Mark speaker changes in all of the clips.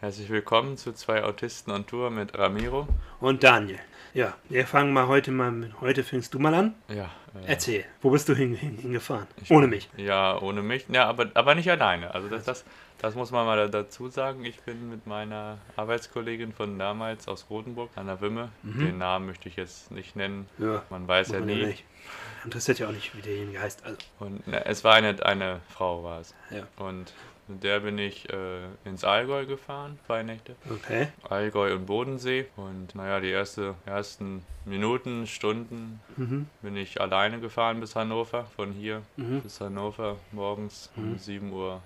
Speaker 1: Herzlich willkommen zu zwei Autisten on Tour mit Ramiro.
Speaker 2: Und Daniel. Ja, wir fangen mal heute mal mit. Heute fängst du mal an.
Speaker 1: Ja.
Speaker 2: Äh, Erzähl, wo bist du hin, hin, hingefahren? ohne mich.
Speaker 1: Ja, ohne mich. Ja, aber, aber nicht alleine. Also das, das, das muss man mal dazu sagen. Ich bin mit meiner Arbeitskollegin von damals aus Rotenburg, Anna Wimme. Mhm. Den Namen möchte ich jetzt nicht nennen. Ja, man weiß ja nie. Nicht.
Speaker 2: Interessiert ja auch nicht, wie derjenige heißt. Also.
Speaker 1: Und na, es war eine, eine Frau, war es. Ja. Und mit der bin ich äh, ins Allgäu gefahren, zwei Nächte.
Speaker 2: Okay.
Speaker 1: Allgäu und Bodensee. Und naja, die erste, ersten Minuten, Stunden mhm. bin ich alleine gefahren bis Hannover. Von hier mhm. bis Hannover morgens mhm. um 7.19 Uhr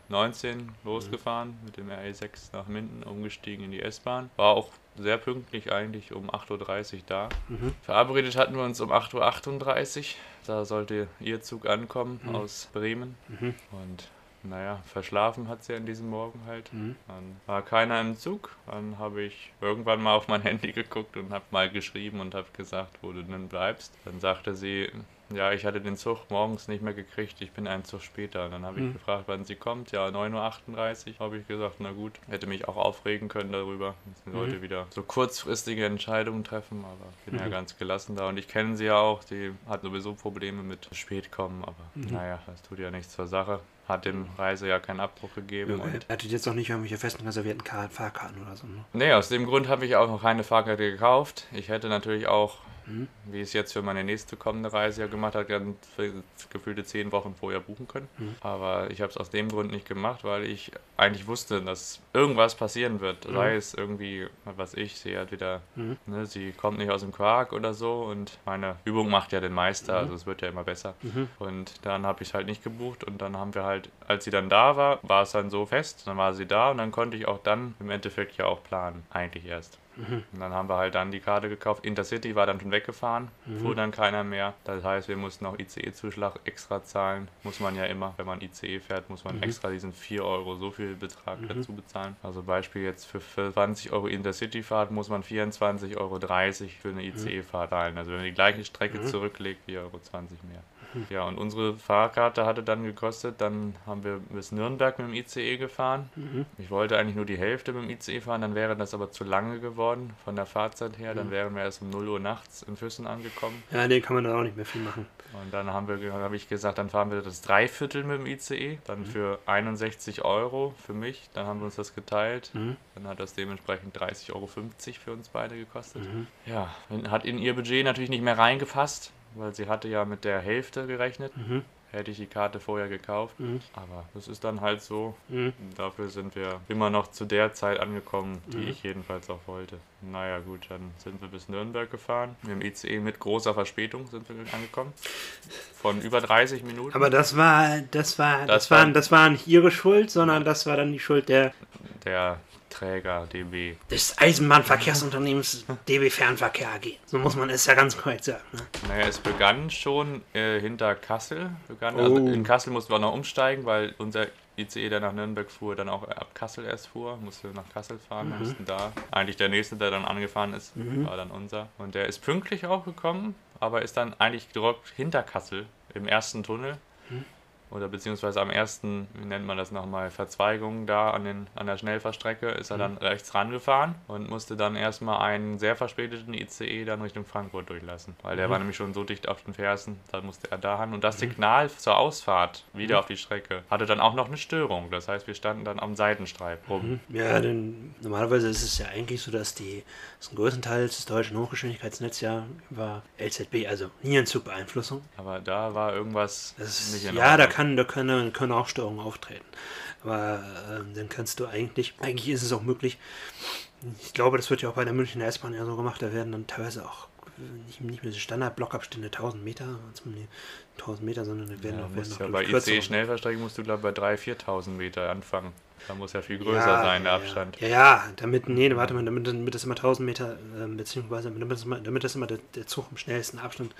Speaker 1: losgefahren mit dem RE6 nach Minden, umgestiegen in die S-Bahn. War auch sehr pünktlich eigentlich um 8.30 Uhr da. Mhm. Verabredet hatten wir uns um 8.38 Uhr. Da sollte ihr Zug ankommen mhm. aus Bremen. Mhm. Und naja, verschlafen hat sie an diesem Morgen halt. Mhm. Dann war keiner im Zug. Dann habe ich irgendwann mal auf mein Handy geguckt und habe mal geschrieben und habe gesagt, wo du denn bleibst. Dann sagte sie, ja, ich hatte den Zug morgens nicht mehr gekriegt, ich bin einen Zug später. Dann habe ich mhm. gefragt, wann sie kommt. Ja, 9.38 Uhr habe ich gesagt, na gut. Hätte mich auch aufregen können darüber. Sie sollte mhm. wieder so kurzfristige Entscheidungen treffen, aber bin mhm. ja ganz gelassen da. Und ich kenne sie ja auch, die hat sowieso Probleme mit Spätkommen, aber mhm. naja, das tut ja nichts zur Sache hat dem Reise ja keinen Abbruch gegeben. Ja,
Speaker 2: und er hatte jetzt auch nicht irgendwelche festen reservierten Fahrkarten oder so. Ne?
Speaker 1: Nee, aus dem Grund habe ich auch noch keine Fahrkarte gekauft. Ich hätte natürlich auch Mhm. Wie ich es jetzt für meine nächste kommende Reise ja gemacht habe, dann gefühlte zehn Wochen vorher buchen können. Mhm. Aber ich habe es aus dem Grund nicht gemacht, weil ich eigentlich wusste, dass irgendwas passieren wird. Mhm. Sei es irgendwie, was ich, sie hat wieder, mhm. ne, sie kommt nicht aus dem Quark oder so und meine Übung macht ja den Meister, mhm. also es wird ja immer besser. Mhm. Und dann habe ich es halt nicht gebucht und dann haben wir halt, als sie dann da war, war es dann so fest, dann war sie da und dann konnte ich auch dann im Endeffekt ja auch planen, eigentlich erst. Mhm. Und dann haben wir halt dann die Karte gekauft. Intercity war dann schon weggefahren, mhm. fuhr dann keiner mehr. Das heißt, wir mussten auch ICE-Zuschlag extra zahlen. Muss man ja immer, wenn man ICE fährt, muss man mhm. extra diesen 4 Euro so viel Betrag mhm. dazu bezahlen. Also Beispiel jetzt für, für 20 Euro Intercity-Fahrt muss man 24,30 Euro für eine ICE-Fahrt zahlen. Also wenn man die gleiche Strecke mhm. zurücklegt, 4,20 Euro mehr. Ja, und unsere Fahrkarte hatte dann gekostet, dann haben wir bis Nürnberg mit dem ICE gefahren. Mhm. Ich wollte eigentlich nur die Hälfte mit dem ICE fahren, dann wäre das aber zu lange geworden von der Fahrzeit her. Dann mhm. wären wir erst um 0 Uhr nachts in Füssen angekommen.
Speaker 2: Ja, nee, kann man dann auch nicht mehr viel machen.
Speaker 1: Und dann haben wir, habe ich gesagt, dann fahren wir das Dreiviertel mit dem ICE, dann mhm. für 61 Euro für mich. Dann haben wir uns das geteilt. Mhm. Dann hat das dementsprechend 30,50 Euro für uns beide gekostet. Mhm. Ja, hat in ihr Budget natürlich nicht mehr reingepasst weil sie hatte ja mit der Hälfte gerechnet. Mhm. Hätte ich die Karte vorher gekauft. Mhm. Aber das ist dann halt so. Mhm. Dafür sind wir immer noch zu der Zeit angekommen, die mhm. ich jedenfalls auch wollte. Naja gut, dann sind wir bis Nürnberg gefahren. Mit dem ICE mit großer Verspätung sind wir angekommen. Von über 30 Minuten.
Speaker 2: Aber das war, das war, das, das war, das war nicht ihre Schuld, sondern das war dann die Schuld der
Speaker 1: der Träger DB.
Speaker 2: Des Eisenbahnverkehrsunternehmens DB Fernverkehr AG. So muss man es ja ganz korrekt sagen. Ne?
Speaker 1: Naja, es begann schon äh, hinter Kassel. Begann, also oh. Also in Kassel mussten wir auch noch umsteigen, weil unser ICE, der nach Nürnberg fuhr, dann auch ab Kassel erst fuhr, musste nach Kassel fahren, mhm. mussten da. Eigentlich der nächste, der dann angefahren ist, mhm. war dann unser. Und der ist pünktlich auch gekommen, aber ist dann eigentlich direkt hinter Kassel im ersten Tunnel oder beziehungsweise am ersten, wie nennt man das nochmal, Verzweigung da an, den, an der Schnellfahrstrecke, ist er mhm. dann rechts rangefahren und musste dann erstmal einen sehr verspäteten ICE dann Richtung Frankfurt durchlassen. Weil der mhm. war nämlich schon so dicht auf den Fersen, dann musste er da hin. Und das mhm. Signal zur Ausfahrt wieder mhm. auf die Strecke hatte dann auch noch eine Störung. Das heißt, wir standen dann am Seitenstreif rum.
Speaker 2: Mhm. Ja, denn normalerweise ist es ja eigentlich so, dass die das größtenteils des deutschen Hochgeschwindigkeitsnetzes ja über LZB, also Linienzugbeeinflussung.
Speaker 1: Aber da war irgendwas
Speaker 2: das, nicht in Ja, da kann kann, da können, können auch Störungen auftreten. Aber äh, dann kannst du eigentlich, eigentlich ist es auch möglich, ich glaube, das wird ja auch bei der Münchner S-Bahn ja so gemacht, da werden dann teilweise auch nicht, nicht mehr so Standardblockabstände 1000 Meter, 1000 Meter, sondern werden
Speaker 1: ja,
Speaker 2: auch, werden
Speaker 1: ja Bei IC-Schnellverstrecke musst du, glaube ich, bei 3.000, 4.000 Meter anfangen. Da muss ja viel größer ja, sein, der Abstand.
Speaker 2: Ja, ja, damit, nee, warte mal, damit, damit das immer 1000 Meter, äh, beziehungsweise damit das immer, damit das immer der, der Zug im schnellsten Abstand,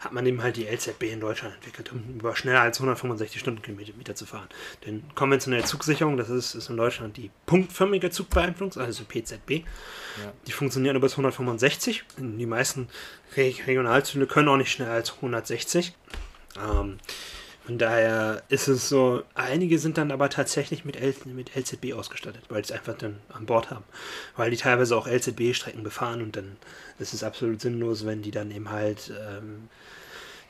Speaker 2: hat man eben halt die LZB in Deutschland entwickelt, um über schneller als 165 Stundenkilometer zu fahren. Denn konventionelle Zugsicherung, das ist, ist in Deutschland die punktförmige Zugbeeinflussung, also PZB. Ja. Die funktionieren bis 165. Die meisten Regionalzüge können auch nicht schneller als 160. Ähm, Von daher ist es so, einige sind dann aber tatsächlich mit, L mit LZB ausgestattet, weil sie es einfach dann an Bord haben. Weil die teilweise auch LZB-Strecken befahren und dann ist es absolut sinnlos, wenn die dann eben halt ähm,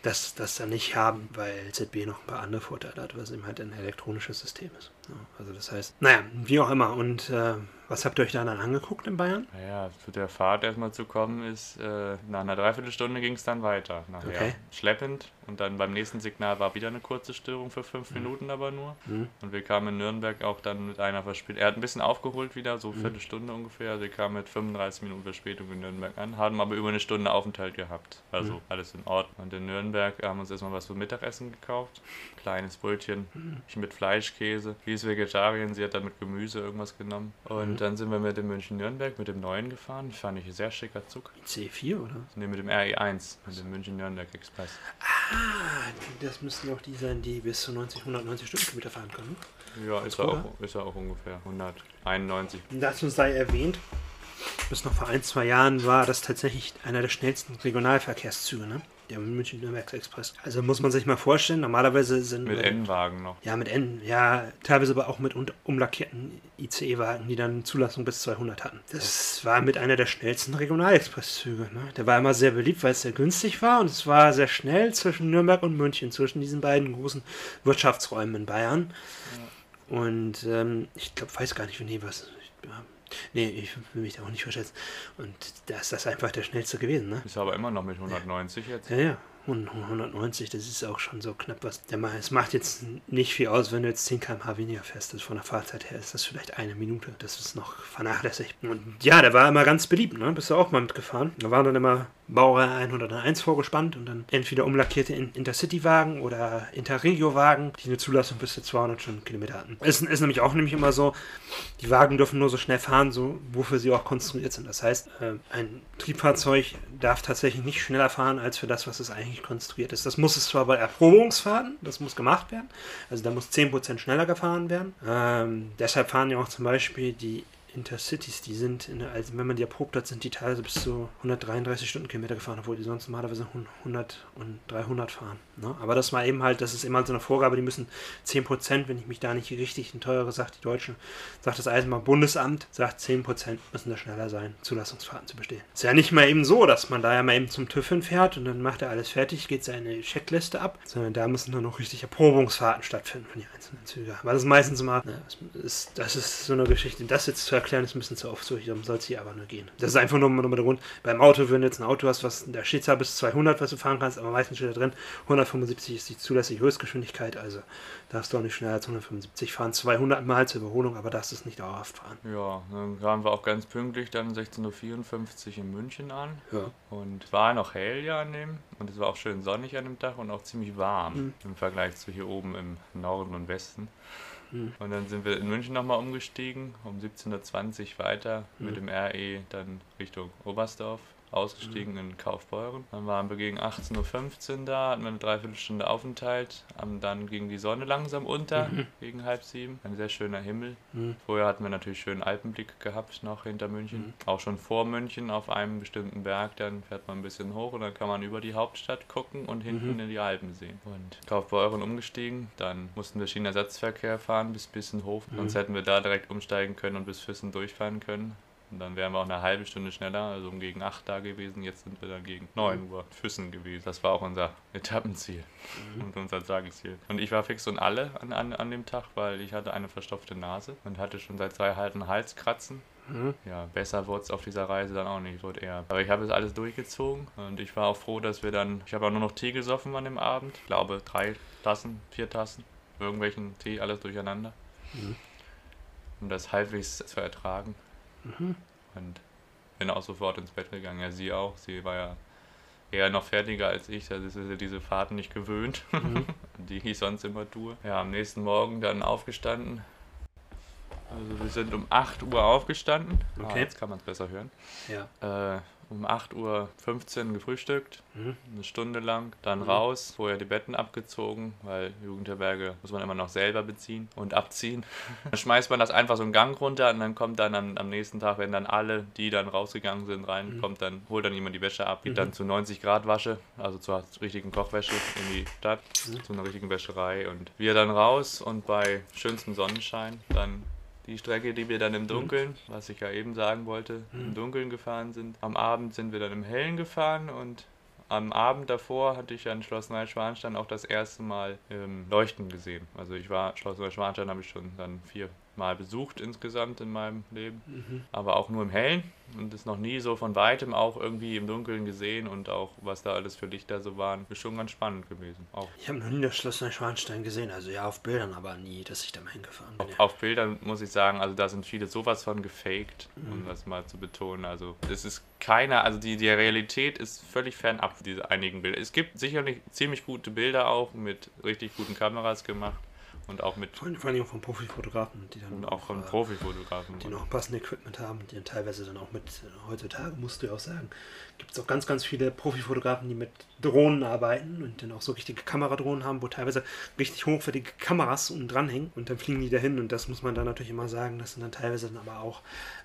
Speaker 2: das, das dann nicht haben, weil LZB noch ein paar andere Vorteile hat, weil es eben halt ein elektronisches System ist. Ja, also das heißt, naja, wie auch immer. Und äh, was habt ihr euch da dann angeguckt in Bayern?
Speaker 1: Naja, zu der Fahrt erstmal zu kommen ist, äh, nach einer Dreiviertelstunde ging es dann weiter. Nachher
Speaker 2: Okay.
Speaker 1: schleppend und dann beim nächsten Signal war wieder eine kurze Störung für fünf Minuten aber nur.
Speaker 2: Mhm.
Speaker 1: Und wir kamen in Nürnberg auch dann mit einer Verspätung. Er hat ein bisschen aufgeholt wieder, so eine Viertelstunde ungefähr. Also wir kamen mit 35 Minuten Verspätung in Nürnberg an, haben aber über eine Stunde Aufenthalt gehabt. Also
Speaker 2: Mhm.
Speaker 1: alles in Ordnung. Und in Nürnberg haben wir uns erstmal was für Mittagessen gekauft. Kleines Brötchen
Speaker 2: Mhm.
Speaker 1: mit Fleischkäse. Sie ist Vegetarierin, sie hat dann mit Gemüse irgendwas genommen. Und
Speaker 2: Mhm.
Speaker 1: dann sind wir mit dem München-Nürnberg, mit dem neuen gefahren. Fand ich ein sehr schicker Zug.
Speaker 2: C4, oder?
Speaker 1: Ne, mit dem RE1, mit dem München-Nürnberg-Express.
Speaker 2: Ah, das müssten auch die sein, die bis zu 90, 190 Stundenkilometer fahren können.
Speaker 1: Ja, ist er, auch, ist er auch ungefähr 191.
Speaker 2: Dazu sei erwähnt, bis noch vor ein, zwei Jahren war das tatsächlich einer der schnellsten Regionalverkehrszüge, ne? Der München-Nürnberg Express. Also muss man sich mal vorstellen, normalerweise sind.
Speaker 1: Mit N-Wagen noch.
Speaker 2: Ja, mit N, ja, teilweise aber auch mit umlackierten ICE-Wagen, die dann Zulassung bis 200 hatten. Das war mit einer der schnellsten Regionalexpresszüge. Ne? Der war immer sehr beliebt, weil es sehr günstig war und es war sehr schnell zwischen Nürnberg und München, zwischen diesen beiden großen Wirtschaftsräumen in Bayern. Und ähm, ich glaube, weiß gar nicht, nee, was. Ich, ja, nee, ich will mich da auch nicht verschätzen. Und da ist das einfach der schnellste gewesen, ne?
Speaker 1: Ist aber immer noch mit 190 jetzt.
Speaker 2: Ja, ja. Und 190, das ist auch schon so knapp was. Es macht jetzt nicht viel aus, wenn du jetzt 10 km/h weniger fährst. Das von der Fahrzeit her ist das vielleicht eine Minute. Das ist noch vernachlässigt. Und ja, der war immer ganz beliebt, ne? Bist du auch mal mitgefahren? Da waren dann immer Baureihe 101 vorgespannt und dann entweder umlackierte In- Intercity-Wagen oder Interregio-Wagen, die eine Zulassung bis zu 200 Stundenkilometer hatten. Es ist nämlich auch nämlich immer so, die Wagen dürfen nur so schnell fahren, so wofür sie auch konstruiert sind. Das heißt, äh, ein Triebfahrzeug darf tatsächlich nicht schneller fahren als für das, was es eigentlich konstruiert ist. Das muss es zwar bei Erprobungsfahrten, das muss gemacht werden, also da muss 10% schneller gefahren werden. Ähm, deshalb fahren ja auch zum Beispiel die Intercities, die sind, in der, also wenn man die erprobt hat, sind die teilweise bis zu 133 Stundenkilometer gefahren, obwohl die sonst normalerweise 100 und 300 fahren. Ne? Aber das war eben halt, das ist immer so eine Vorgabe, die müssen 10%, wenn ich mich da nicht richtig in teure sagt, die Deutschen, sagt das Eisenbahnbundesamt, sagt 10% müssen da schneller sein, Zulassungsfahrten zu bestehen. Ist ja nicht mal eben so, dass man da ja mal eben zum TÜV hinfährt und dann macht er alles fertig, geht seine Checkliste ab, sondern da müssen dann noch richtig Erprobungsfahrten stattfinden von den Zügen. Aber das ist meistens immer, ne, ist, das ist so eine Geschichte, das jetzt zu erklären, ist ein bisschen zu oft so, darum soll es hier aber nur gehen. Das ist einfach nur, nur der Grund, beim Auto, wenn du jetzt ein Auto hast, was, da steht zwar bis 200, was du fahren kannst, aber meistens steht da drin, 175 ist die zulässige Höchstgeschwindigkeit, also darfst du auch nicht schneller als 175 fahren, 200 Mal zur Überholung, aber darfst es nicht dauerhaft fahren.
Speaker 1: Ja, dann kamen wir auch ganz pünktlich dann 16.54 Uhr in München an.
Speaker 2: Ja.
Speaker 1: Und es war noch hell ja an dem. Und es war auch schön sonnig an dem Tag und auch ziemlich warm
Speaker 2: Mhm.
Speaker 1: im Vergleich zu hier oben im Norden und Westen.
Speaker 2: Mhm.
Speaker 1: Und dann sind wir in München nochmal umgestiegen, um 17.20 Uhr weiter mit
Speaker 2: Mhm.
Speaker 1: dem RE dann Richtung Oberstdorf. Ausgestiegen
Speaker 2: Mhm.
Speaker 1: in Kaufbeuren. Dann waren wir gegen 18.15 Uhr da, hatten wir eine Dreiviertelstunde Aufenthalt. Dann ging die Sonne langsam unter,
Speaker 2: Mhm.
Speaker 1: gegen halb sieben. Ein sehr schöner Himmel.
Speaker 2: Mhm.
Speaker 1: Vorher hatten wir natürlich schönen Alpenblick gehabt, noch hinter München.
Speaker 2: Mhm.
Speaker 1: Auch schon vor München auf einem bestimmten Berg, dann fährt man ein bisschen hoch und dann kann man über die Hauptstadt gucken und hinten
Speaker 2: Mhm.
Speaker 1: in die Alpen sehen. Und Kaufbeuren umgestiegen, dann mussten wir Schienenersatzverkehr fahren bis Bissenhof,
Speaker 2: Mhm.
Speaker 1: sonst hätten wir da direkt umsteigen können und bis Füssen durchfahren können. Und dann wären wir auch eine halbe Stunde schneller, also um gegen 8 da gewesen. Jetzt sind wir dann gegen 9 Uhr Füssen gewesen. Das war auch unser Etappenziel und unser Tagesziel. Und ich war fix und alle an, an, an dem Tag, weil ich hatte eine verstopfte Nase und hatte schon seit drei halben Halskratzen.
Speaker 2: Mhm.
Speaker 1: Ja, besser wurde es auf dieser Reise dann auch nicht, wurde eher. Aber ich habe es alles durchgezogen und ich war auch froh, dass wir dann, ich habe auch nur noch Tee gesoffen an dem Abend. Ich glaube drei Tassen, vier Tassen, irgendwelchen Tee, alles durcheinander.
Speaker 2: Mhm.
Speaker 1: Um das halbwegs zu ertragen.
Speaker 2: Mhm.
Speaker 1: Und bin auch sofort ins Bett gegangen. Ja, sie auch. Sie war ja eher noch fertiger als ich. Das ist ja diese Fahrten nicht gewöhnt,
Speaker 2: Mhm.
Speaker 1: die ich sonst immer tue. Ja, am nächsten Morgen dann aufgestanden. Also wir sind um 8 Uhr aufgestanden. Ah,
Speaker 2: Okay.
Speaker 1: jetzt kann man es besser hören.
Speaker 2: Ja.
Speaker 1: Äh, um 8.15 Uhr gefrühstückt,
Speaker 2: Mhm.
Speaker 1: eine Stunde lang, dann
Speaker 2: Mhm.
Speaker 1: raus, vorher die Betten abgezogen, weil Jugendherberge muss man immer noch selber beziehen und abziehen. Dann schmeißt man das einfach so einen Gang runter und dann kommt dann am, am nächsten Tag, wenn dann alle, die dann rausgegangen sind, rein,
Speaker 2: Mhm.
Speaker 1: kommt dann, holt dann jemand die Wäsche ab, geht
Speaker 2: Mhm.
Speaker 1: dann zu 90 Grad Wasche, also zur richtigen Kochwäsche in die Stadt,
Speaker 2: Mhm.
Speaker 1: zu einer richtigen Wäscherei und wir dann raus und bei schönstem Sonnenschein dann die Strecke, die wir dann im Dunkeln, was ich ja eben sagen wollte, im
Speaker 2: Mhm.
Speaker 1: Dunkeln gefahren sind. Am Abend sind wir dann im Hellen gefahren und am Abend davor hatte ich an Schloss Neuschwanstein auch das erste Mal ähm, Leuchten gesehen. Also ich war, Schloss Neuschwanstein habe ich schon dann viermal besucht insgesamt in meinem Leben,
Speaker 2: Mhm.
Speaker 1: aber auch nur im Hellen und es noch nie so von weitem auch irgendwie im Dunkeln gesehen und auch was da alles für Lichter so waren, ist schon ganz spannend gewesen. Auch
Speaker 2: Ich habe noch nie das Schloss Neuschwanstein gesehen, also ja auf Bildern, aber nie, dass ich da mal hingefahren bin.
Speaker 1: Auf, auf Bildern muss ich sagen, also da sind viele sowas von gefaked, um
Speaker 2: Mhm.
Speaker 1: das mal zu betonen. Also es ist keiner, also die, die Realität ist völlig fernab diese einigen Bilder. Es gibt sicherlich ziemlich gute Bilder auch mit richtig guten Kameras gemacht und auch mit
Speaker 2: Vor allem, vor allem auch von Profifotografen, die dann
Speaker 1: und auch von
Speaker 2: äh,
Speaker 1: Profifotografen.
Speaker 2: die noch passende Equipment haben, die dann teilweise dann auch mit, äh, heutzutage musst du ja auch sagen, gibt es auch ganz, ganz viele Profifotografen, die mit Drohnen arbeiten und dann auch so richtige Kameradrohnen haben, wo teilweise richtig hochwertige Kameras unten dranhängen und dann fliegen die dahin und das muss man dann natürlich immer sagen, das sind dann teilweise dann aber auch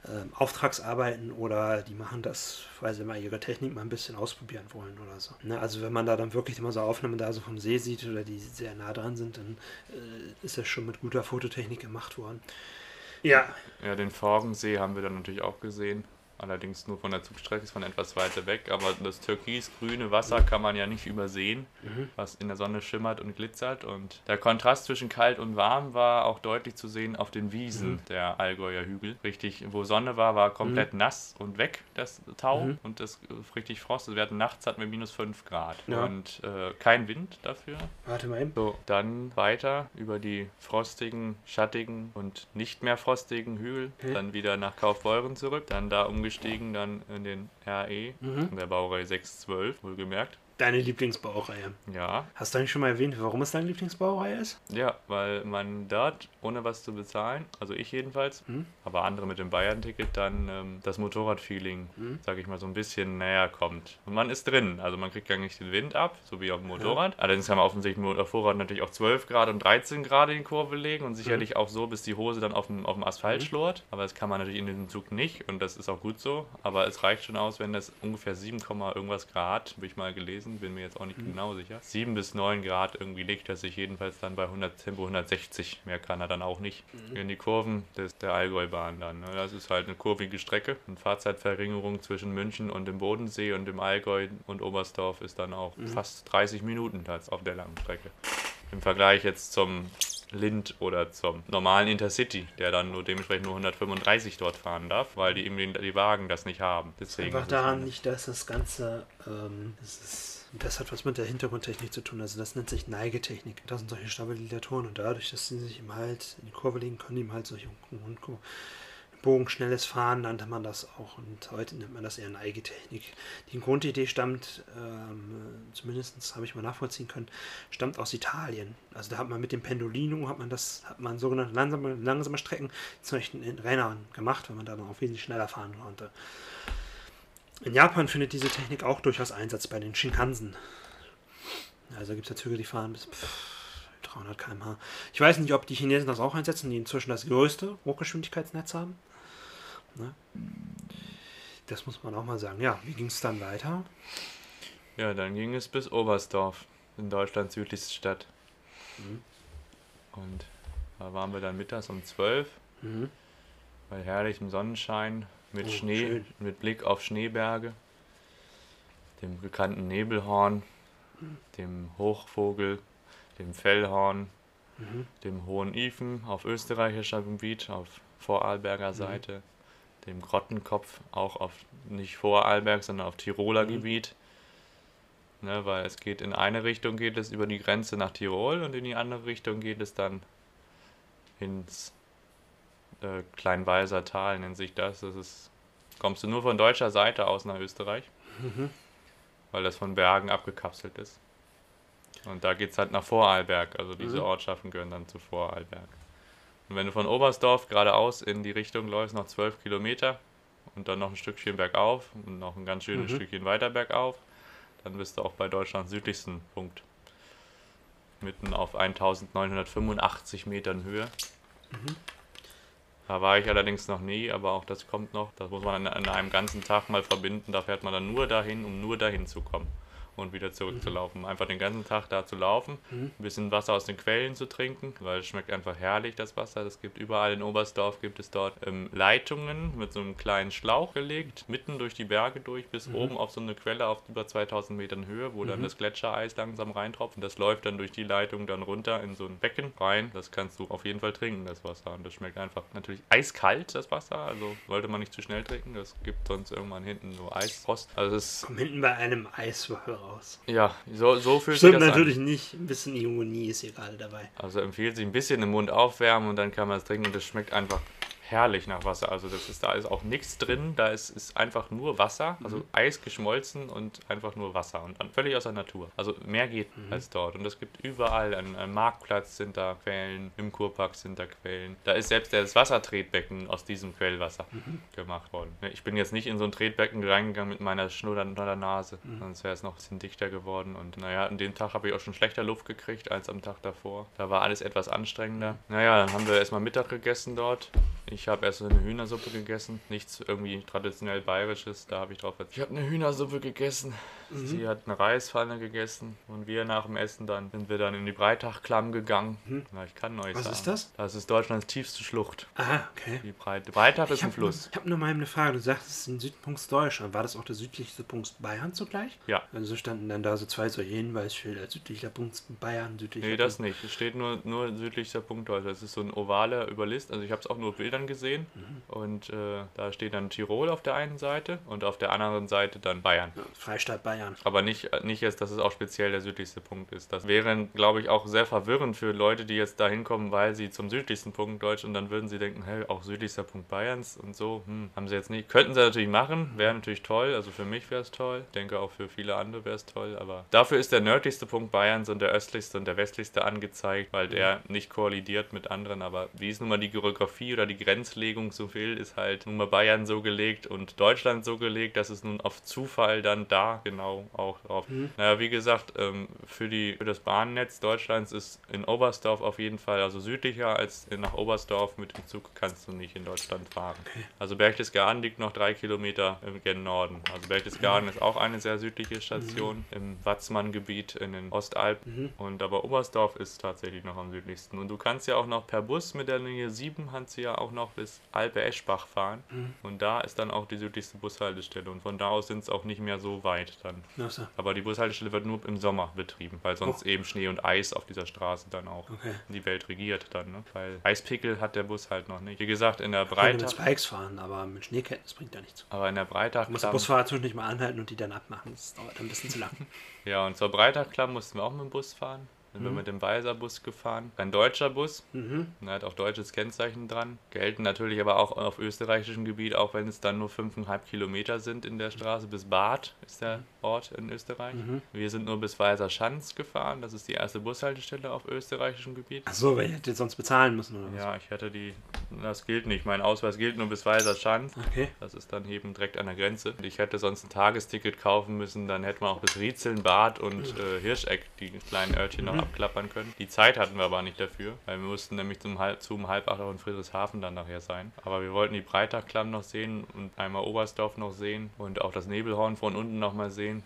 Speaker 2: ähm, Auftragsarbeiten oder die machen das, weil sie mal ihre Technik mal ein bisschen ausprobieren wollen oder so. Ne, also wenn man da dann wirklich immer so Aufnahmen da so vom See sieht oder die sehr nah dran sind, dann äh, ist das schon mit guter Fototechnik gemacht worden. Ja,
Speaker 1: Ja, den Forgensee haben wir dann natürlich auch gesehen. Allerdings nur von der Zugstrecke, ist von etwas weiter weg. Aber das türkis-grüne Wasser kann man ja nicht übersehen,
Speaker 2: Mhm.
Speaker 1: was in der Sonne schimmert und glitzert. Und der Kontrast zwischen kalt und warm war auch deutlich zu sehen auf den Wiesen
Speaker 2: Mhm.
Speaker 1: der Allgäuer Hügel. Richtig, wo Sonne war, war komplett nass und weg, das Tau.
Speaker 2: Mhm.
Speaker 1: Und das äh, richtig Frost. Wir hatten nachts hatten wir minus 5 Grad.
Speaker 2: Ja.
Speaker 1: Und äh, kein Wind dafür.
Speaker 2: warte mal eben.
Speaker 1: So, dann weiter über die frostigen, schattigen und nicht mehr frostigen Hügel, dann wieder nach Kaufbeuren zurück, dann da umgestiegen, dann in den RE,
Speaker 2: Mhm.
Speaker 1: in der Baureihe 612, wohlgemerkt.
Speaker 2: Deine Lieblingsbaureihe.
Speaker 1: Ja,
Speaker 2: Hast du eigentlich schon mal erwähnt, warum es deine Lieblingsbaureihe ist?
Speaker 1: ja, weil man dort, ohne was zu bezahlen, also ich jedenfalls,
Speaker 2: Mhm.
Speaker 1: aber andere mit dem Bayern-Ticket, dann ähm, das Motorradfeeling,
Speaker 2: Mhm.
Speaker 1: sag ich mal, so ein bisschen näher kommt. Und man ist drin, also man kriegt gar nicht den Wind ab, so wie auf dem Motorrad. Allerdings kann man offensichtlich dem Motorrad natürlich auch 12 Grad und 13 Grad in die Kurve legen und sicherlich auch so, bis die Hose dann auf dem, auf dem Asphalt
Speaker 2: Mhm.
Speaker 1: schlurrt. Aber das kann man natürlich in diesem Zug nicht und das ist auch gut so. Aber es reicht schon aus, wenn das ungefähr 7, irgendwas Grad, habe ich mal gelesen, bin mir jetzt auch nicht
Speaker 2: Mhm.
Speaker 1: genau sicher. 7 bis 9 Grad irgendwie legt er sich jedenfalls dann bei 100, Tempo 160. Mehr kann er dann auch nicht.
Speaker 2: Mhm.
Speaker 1: In die Kurven des, der Allgäubahn dann. Ne? Das ist halt eine kurvige Strecke. Und Fahrzeitverringerung zwischen München und dem Bodensee und dem Allgäu und Oberstdorf ist dann auch
Speaker 2: Mhm.
Speaker 1: fast 30 Minuten auf der langen Strecke. Im Vergleich jetzt zum Lind oder zum normalen Intercity, der dann nur dementsprechend nur 135 dort fahren darf, weil die, eben die, die Wagen das nicht haben. Deswegen
Speaker 2: Einfach daran nicht, dass das Ganze, ähm, das, ist, das hat was mit der Hintergrundtechnik zu tun. Also das nennt sich Neigetechnik. Das sind solche Stabilisatoren und dadurch, dass sie sich im halt in die Kurve legen, können im halt solche bogenschnelles Fahren nannte man das auch und heute nennt man das eher Neigetechnik. Die Grundidee stammt, ähm, zumindest habe ich mal nachvollziehen können, stammt aus Italien. Also da hat man mit dem Pendolino, hat man das, hat man sogenannte langsame, langsame Strecken zum Beispiel in Rennern gemacht, weil man da auch wesentlich schneller fahren konnte. In Japan findet diese Technik auch durchaus Einsatz bei den Shinkansen. Also gibt es ja Züge, die fahren bis pff, 300 km/h. Ich weiß nicht, ob die Chinesen das auch einsetzen, die inzwischen das größte Hochgeschwindigkeitsnetz haben. Ne? Das muss man auch mal sagen. Ja, wie ging es dann weiter?
Speaker 1: Ja, dann ging es bis Oberstdorf, in Deutschlands südlichste Stadt.
Speaker 2: Mhm.
Speaker 1: Und da waren wir dann mittags um 12
Speaker 2: Mhm.
Speaker 1: bei herrlichem Sonnenschein mit
Speaker 2: Oh,
Speaker 1: Schnee,
Speaker 2: schön.
Speaker 1: mit Blick auf Schneeberge, dem bekannten Nebelhorn, dem Hochvogel, dem Fellhorn,
Speaker 2: Mhm.
Speaker 1: dem Hohen Ifen auf österreichischer Gebiet, auf Vorarlberger
Speaker 2: Mhm.
Speaker 1: Seite, dem Grottenkopf auch auf nicht Vorarlberg, sondern auf Tiroler
Speaker 2: Mhm.
Speaker 1: Gebiet. Ne, weil es geht in eine Richtung geht es über die Grenze nach Tirol und in die andere Richtung geht es dann ins äh, Tal, nennt sich das. Das ist, kommst du nur von deutscher Seite aus nach Österreich,
Speaker 2: Mhm.
Speaker 1: weil das von Bergen abgekapselt ist. Und da geht es halt nach Vorarlberg, also diese
Speaker 2: Mhm.
Speaker 1: Ortschaften gehören dann zu Vorarlberg. Und wenn du von Oberstdorf geradeaus in die Richtung läufst, noch 12 Kilometer und dann noch ein Stückchen bergauf und noch ein ganz schönes
Speaker 2: Mhm.
Speaker 1: Stückchen weiter bergauf. Dann bist du auch bei Deutschlands südlichsten Punkt. Mitten auf 1985 Metern Höhe. Da war ich allerdings noch nie, aber auch das kommt noch. Das muss man an, einem ganzen Tag mal verbinden. Da fährt man dann nur dahin, um nur dahin zu kommen und wieder zurückzulaufen. Einfach den ganzen Tag da zu laufen, ein bisschen Wasser aus den Quellen zu trinken, weil es schmeckt einfach herrlich, das Wasser. Es gibt überall in Oberstdorf gibt es dort ähm, Leitungen mit so einem kleinen Schlauch gelegt, mitten durch die Berge durch, bis oben auf so eine Quelle auf über 2000 Metern Höhe, wo dann das Gletschereis langsam reintropft. Und das läuft dann durch die Leitung dann runter in so ein Becken rein. Das kannst du auf jeden Fall trinken, das Wasser. Und das schmeckt einfach natürlich eiskalt, das Wasser. Also sollte man nicht zu schnell trinken. Das gibt sonst irgendwann hinten so Eisfrost. Also es ist
Speaker 2: Komm hinten bei einem Eiswürfel raus.
Speaker 1: Ja, so, so fühlt sich
Speaker 2: Stimmt
Speaker 1: das
Speaker 2: natürlich
Speaker 1: an.
Speaker 2: nicht. Ein bisschen Ironie ist hier gerade dabei.
Speaker 1: Also empfiehlt sich ein bisschen im Mund aufwärmen und dann kann man es trinken und das schmeckt einfach herrlich nach Wasser. Also das ist, da ist auch nichts drin, da ist, ist einfach nur Wasser, also Eis geschmolzen und einfach nur Wasser und dann völlig aus der Natur. Also mehr geht als dort. Und es gibt überall, an, am Marktplatz sind da Quellen, im Kurpark sind da Quellen. Da ist selbst das Wassertretbecken aus diesem Quellwasser gemacht worden. Ne, Ich bin jetzt nicht in so ein Tretbecken reingegangen mit meiner Schnuddernase, sonst wäre es noch ein bisschen dichter geworden. Und naja, an dem Tag habe ich auch schon schlechter Luft gekriegt als am Tag davor. Da war alles etwas anstrengender. Naja, dann haben wir erstmal Mittag gegessen dort. Ich habe erst so eine Hühnersuppe gegessen. Nichts irgendwie traditionell bayerisches, da habe ich drauf verzichtet. Ich habe eine Hühnersuppe gegessen. Sie hat eine Reispfanne gegessen. Und wir nach dem Essen dann sind wir dann in die Breitachklamm gegangen. Na, ich kann euch
Speaker 2: Was
Speaker 1: sagen.
Speaker 2: ist das?
Speaker 1: Das ist Deutschlands tiefste Schlucht.
Speaker 2: Ah, okay.
Speaker 1: Die Breite. Breitach ist
Speaker 2: Ich
Speaker 1: ein
Speaker 2: habe nur,
Speaker 1: Fluss.
Speaker 2: ich hab nur mal eine Frage. Du sagst, es ist ein Südpunkt Deutschland. War das auch der südlichste Punkt Bayern zugleich?
Speaker 1: Ja.
Speaker 2: Also standen dann da so zwei so Hinweisschilder. Südlicher Punkt Bayern, südlicher
Speaker 1: Nee, das
Speaker 2: Punkt.
Speaker 1: nicht. Es steht nur, nur südlichster Punkt Deutschland. Das ist so ein ovaler Überlist. Also ich habe es auch nur Bildern gesehen. Und äh, da steht dann Tirol auf der einen Seite und auf der anderen Seite dann Bayern.
Speaker 2: Ja, Freistaat Bayern.
Speaker 1: Aber nicht, nicht jetzt, dass es auch speziell der südlichste Punkt ist. Das wäre, glaube ich, auch sehr verwirrend für Leute, die jetzt da hinkommen, weil sie zum südlichsten Punkt Deutsch und dann würden sie denken, hey, auch südlichster Punkt Bayerns und so, hm, haben sie jetzt nicht. Könnten sie natürlich machen, wäre natürlich toll. Also für mich wäre es toll. Ich denke auch für viele andere wäre es toll. Aber dafür ist der nördlichste Punkt Bayerns und der östlichste und der westlichste angezeigt, weil der nicht kollidiert mit anderen. Aber wie es nun mal die Geografie oder die Grenzlegung so will, ist halt nun mal Bayern so gelegt und Deutschland so gelegt, dass es nun auf Zufall dann da genau auch drauf. Naja, wie gesagt, ähm, für, die, für das Bahnnetz Deutschlands ist in Oberstdorf auf jeden Fall, also südlicher als nach Oberstdorf mit dem Zug kannst du nicht in Deutschland fahren. Also Berchtesgaden liegt noch drei Kilometer im gen Norden. Also Berchtesgaden ist auch eine sehr südliche Station im Watzmann-Gebiet in den Ostalpen. Und aber Oberstdorf ist tatsächlich noch am südlichsten. Und du kannst ja auch noch per Bus mit der Linie 7 kannst du ja auch noch bis Alpe-Eschbach fahren. Und da ist dann auch die südlichste Bushaltestelle. Und von da aus sind es auch nicht mehr so weit dann.
Speaker 2: So.
Speaker 1: Aber die Bushaltestelle wird nur im Sommer betrieben, weil sonst
Speaker 2: Oh.
Speaker 1: eben Schnee und Eis auf dieser Straße dann auch
Speaker 2: Okay.
Speaker 1: die Welt regiert dann, ne? Weil Eispickel hat der Bus halt noch nicht. Wie gesagt, in der
Speaker 2: Ich könnte mit Spikes fahren, aber mit Schneeketten, das bringt ja nichts.
Speaker 1: aber in der Breitach,
Speaker 2: Du musst der Busfahrer zwischendurch mal anhalten und die dann abmachen. Das dauert ein bisschen zu lang.
Speaker 1: ja und zur Breitachklamm mussten wir auch mit dem Bus fahren. Sind wir mit dem Weiser Bus gefahren. Ein deutscher Bus,
Speaker 2: Mhm.
Speaker 1: er hat auch deutsches Kennzeichen dran. Gelten natürlich aber auch auf österreichischem Gebiet, auch wenn es dann nur 5,5 Kilometer sind in der Straße. Bis Bad ist der Ort in Österreich. Wir sind nur bis Weiser Schanz gefahren. Das ist die erste Bushaltestelle auf österreichischem Gebiet.
Speaker 2: Ach so, weil ihr hättet sonst bezahlen müssen oder was?
Speaker 1: Ja, ich hatte die. Das gilt nicht. Mein Ausweis gilt nur bis Weiser Schanz.
Speaker 2: Okay.
Speaker 1: Das ist dann eben direkt an der Grenze. Ich hätte sonst ein Tagesticket kaufen müssen, dann hätte man auch bis Riezeln, Bad und äh, Hirscheck, die kleinen Örtchen, noch abklappern können. Die Zeit hatten wir aber nicht dafür, weil wir mussten nämlich zum halb, zum halb acht auch in Friedrichshafen dann nachher sein. Aber wir wollten die Breitachklamm noch sehen und einmal Oberstdorf noch sehen und auch das Nebelhorn von unten noch mal sehen.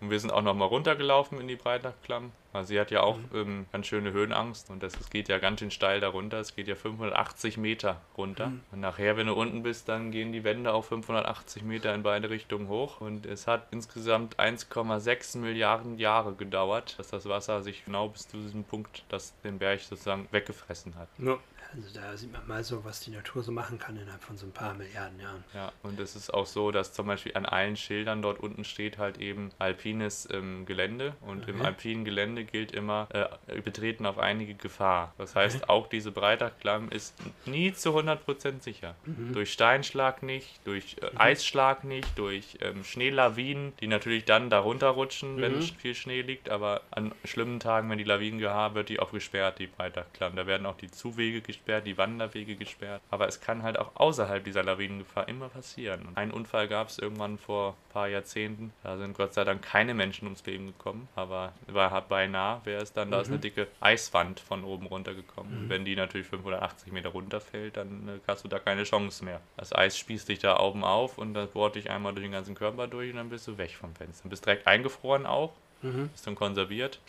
Speaker 1: Und wir sind auch noch mal runtergelaufen in die Breitachklamm. Also sie hat ja auch ähm, ganz schöne Höhenangst und das, es geht ja ganz schön steil darunter. Es geht ja 580 Meter runter. Und nachher, wenn du unten bist, dann gehen die Wände auf 580 Meter in beide Richtungen hoch. Und es hat insgesamt 1,6 Milliarden Jahre gedauert, dass das Wasser sich genau bis zu diesem Punkt, das den Berg sozusagen weggefressen hat.
Speaker 2: Ja. Also da sieht man mal so, was die Natur so machen kann innerhalb von so ein paar Milliarden Jahren.
Speaker 1: Ja, und es ist auch so, dass zum Beispiel an allen Schildern dort unten steht halt eben alpines ähm, Gelände und im
Speaker 2: Okay.
Speaker 1: alpinen Gelände gilt immer äh, betreten auf einige Gefahr. Das heißt, auch diese Breiterklamm ist nie zu 100% sicher. Durch Steinschlag nicht, durch äh, Eisschlag nicht, durch ähm, Schneelawinen, die natürlich dann darunter rutschen, wenn
Speaker 2: Mhm.
Speaker 1: viel Schnee liegt, aber an schlimmen Tagen, wenn die Lawinen gehabt wird die auch gesperrt, die Breiterklamm. Da werden auch die Zuwege gesperrt gesperrt, die Wanderwege gesperrt. Aber es kann halt auch außerhalb dieser Lawinengefahr immer passieren. Einen Unfall gab es irgendwann vor ein paar Jahrzehnten. Da sind Gott sei Dank keine Menschen ums Leben gekommen. Aber beinahe wäre es dann, da ist eine dicke Eiswand von oben runtergekommen. Und wenn die natürlich 580 Meter runterfällt, dann äh, hast du da keine Chance mehr. Das Eis spießt dich da oben auf und das bohrt dich einmal durch den ganzen Körper durch und dann bist du weg vom Fenster. Bist direkt eingefroren auch. Ist dann konserviert.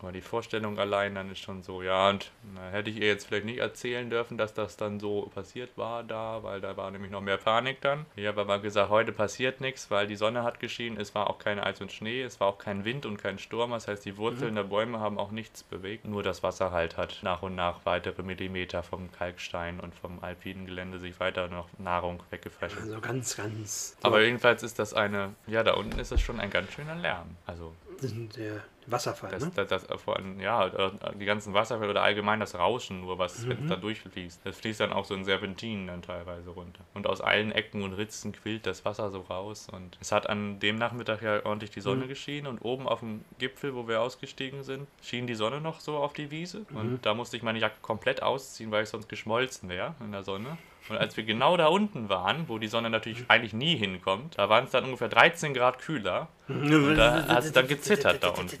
Speaker 1: Aber die Vorstellung allein dann ist schon so, ja, und na, hätte ich ihr jetzt vielleicht nicht erzählen dürfen, dass das dann so passiert war da, weil da war nämlich noch mehr Panik dann. Ich habe aber gesagt, heute passiert nichts, weil die Sonne hat geschienen, es war auch kein Eis und Schnee, es war auch kein Wind und kein Sturm, das heißt, die Wurzeln der Bäume haben auch nichts bewegt, nur das Wasser halt hat nach und nach weitere Millimeter vom Kalkstein und vom alpinen Gelände sich weiter noch Nahrung weggefressen.
Speaker 2: Also ganz, ganz.
Speaker 1: Aber jedenfalls ist das eine, ja, da unten ist es schon ein ganz schöner Lärm. Also
Speaker 2: der Wasserfall,
Speaker 1: das,
Speaker 2: ne?
Speaker 1: das, das, äh, vor allem, ja, äh, die ganzen Wasserfälle oder allgemein das Rauschen, nur was wenn es da durchfließt. Das fließt dann auch so in Serpentinen dann teilweise runter. Und aus allen Ecken und Ritzen quillt das Wasser so raus. Und es hat an dem Nachmittag ja ordentlich die Sonne geschienen und oben auf dem Gipfel, wo wir ausgestiegen sind, schien die Sonne noch so auf die Wiese. Und da musste ich meine Jacke komplett ausziehen, weil ich sonst geschmolzen wäre in der Sonne. Und als wir genau da unten waren, wo die Sonne natürlich eigentlich nie hinkommt, da waren es dann ungefähr 13 Grad kühler. Und da hast du dann gezittert da unten.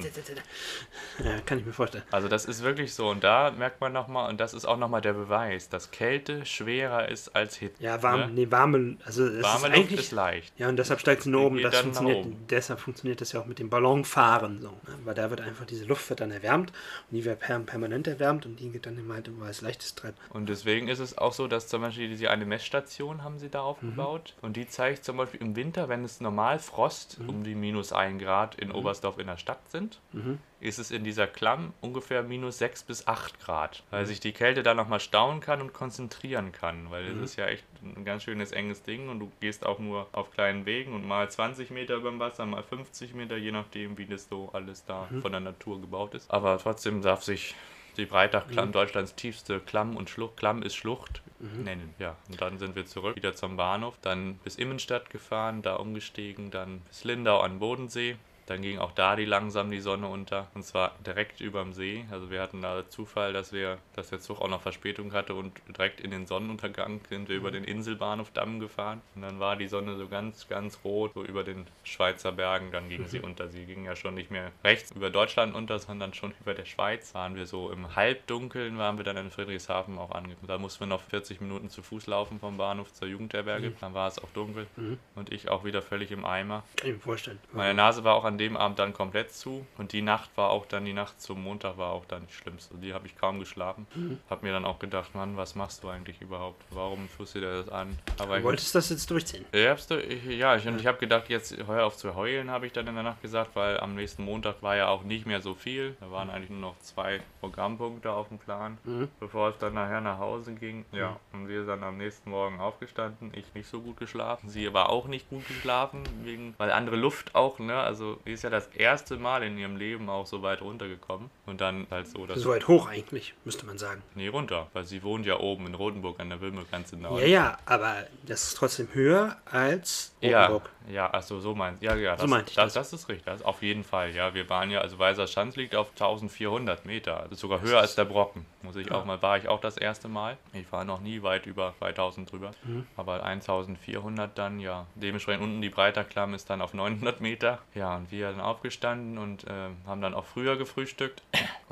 Speaker 2: Ja, kann ich mir vorstellen.
Speaker 1: Also das ist wirklich so. Und da merkt man nochmal, und das ist auch nochmal der Beweis, dass Kälte schwerer ist als Hitze.
Speaker 2: Ja, warm,
Speaker 1: ne?
Speaker 2: nee, warme, also es
Speaker 1: Warme
Speaker 2: ist
Speaker 1: Luft
Speaker 2: eigentlich.
Speaker 1: ist leicht.
Speaker 2: ja, und deshalb steigt sie nur oben. Das funktioniert,
Speaker 1: oben.
Speaker 2: deshalb funktioniert das ja auch mit dem Ballonfahren so. Ne? Weil da wird einfach diese Luft wird dann erwärmt und die wird per permanent erwärmt und die geht dann immer halt immer als leichtes treiben.
Speaker 1: Und deswegen ist es auch so, dass zum Beispiel diese eine Messstation haben sie da
Speaker 2: Mhm.
Speaker 1: aufgebaut. Und die zeigt zum Beispiel im Winter, wenn es normal Frost
Speaker 2: Mhm.
Speaker 1: um die minus 1 Grad in Oberstdorf in der Stadt sind,
Speaker 2: Mhm.
Speaker 1: ist es in dieser Klamm ungefähr minus 6 bis 8 Grad.
Speaker 2: Mhm.
Speaker 1: Weil sich die Kälte da nochmal stauen kann und konzentrieren kann. Weil
Speaker 2: Mhm.
Speaker 1: es ist ja echt ein ganz schönes enges Ding und du gehst auch nur auf kleinen Wegen und mal 20 Meter über dem Wasser, mal 50 Meter, je nachdem, wie das so alles da
Speaker 2: Mhm.
Speaker 1: von der Natur gebaut ist. Aber trotzdem darf sich die Breitach-Klamm,
Speaker 2: Mhm.
Speaker 1: Deutschlands tiefste Klamm und Schlucht, Klamm ist Schlucht, nennen. Ja, und dann sind wir zurück, wieder zum Bahnhof, dann bis Immenstadt gefahren, da umgestiegen, dann bis Lindau an Bodensee. Dann ging auch da die langsam die Sonne unter und zwar direkt überm See. Also wir hatten da Zufall, dass wir, dass der Zug auch noch Verspätung hatte und direkt in den Sonnenuntergang sind wir über den Inselbahnhof Damm gefahren und dann war die Sonne so ganz, ganz rot so über den Schweizer Bergen. Dann ging sie unter. Sie ging ja schon nicht mehr rechts über Deutschland unter, sondern schon über der Schweiz. Waren wir so im Halbdunkeln, waren wir dann in Friedrichshafen auch angekommen. Da mussten wir noch 40 Minuten zu Fuß laufen vom Bahnhof zur Jugendherberge. Dann war es auch dunkel und ich auch wieder völlig im Eimer.
Speaker 2: Kann ich mir vorstellen.
Speaker 1: Meine Nase war auch an dem Abend dann komplett zu und die Nacht war auch dann, die Nacht zum Montag war auch dann die schlimmste. Die habe ich kaum geschlafen. Hab mir dann auch gedacht, Mann, was machst du eigentlich überhaupt? Warum tust du dir das an? Aber
Speaker 2: Du
Speaker 1: ich,
Speaker 2: wolltest das jetzt durchziehen.
Speaker 1: ich, ja, ich, und ich habe gedacht, jetzt hör auf zu heulen, habe ich dann in der Nacht gesagt, weil am nächsten Montag war ja auch nicht mehr so viel. Da waren eigentlich nur noch zwei Programmpunkte auf dem Plan, bevor es dann nachher nach Hause ging. Ja, und wir sind dann am nächsten Morgen aufgestanden. Ich nicht so gut geschlafen. Sie war auch nicht gut geschlafen, wegen, weil andere Luft auch, ne? Also, ist ja das erste Mal in ihrem Leben auch so weit runtergekommen. Und dann halt so, dass.
Speaker 2: So weit hoch eigentlich, müsste man sagen.
Speaker 1: Nee, runter, weil sie wohnt ja oben in Rotenburg an der Wilme, ganz Norden.
Speaker 2: Ja, ja, aber das ist trotzdem höher als Rotenburg.
Speaker 1: ja, achso, so meinst Ja, ja, das,
Speaker 2: meinte ich
Speaker 1: das, das ist richtig. Das auf jeden Fall, ja. Wir waren ja, also Weißer Schanz liegt auf 1400 Meter. Das ist sogar höher als der Brocken. Muss ich auch mal, war ich auch das erste Mal. Ich war noch nie weit über 2000 drüber.
Speaker 2: Mhm.
Speaker 1: Aber 1400 dann, ja. Dementsprechend unten die Breiterklamm ist dann auf 900 Meter. Ja, und wir dann aufgestanden und äh, haben dann auch früher gefrühstückt,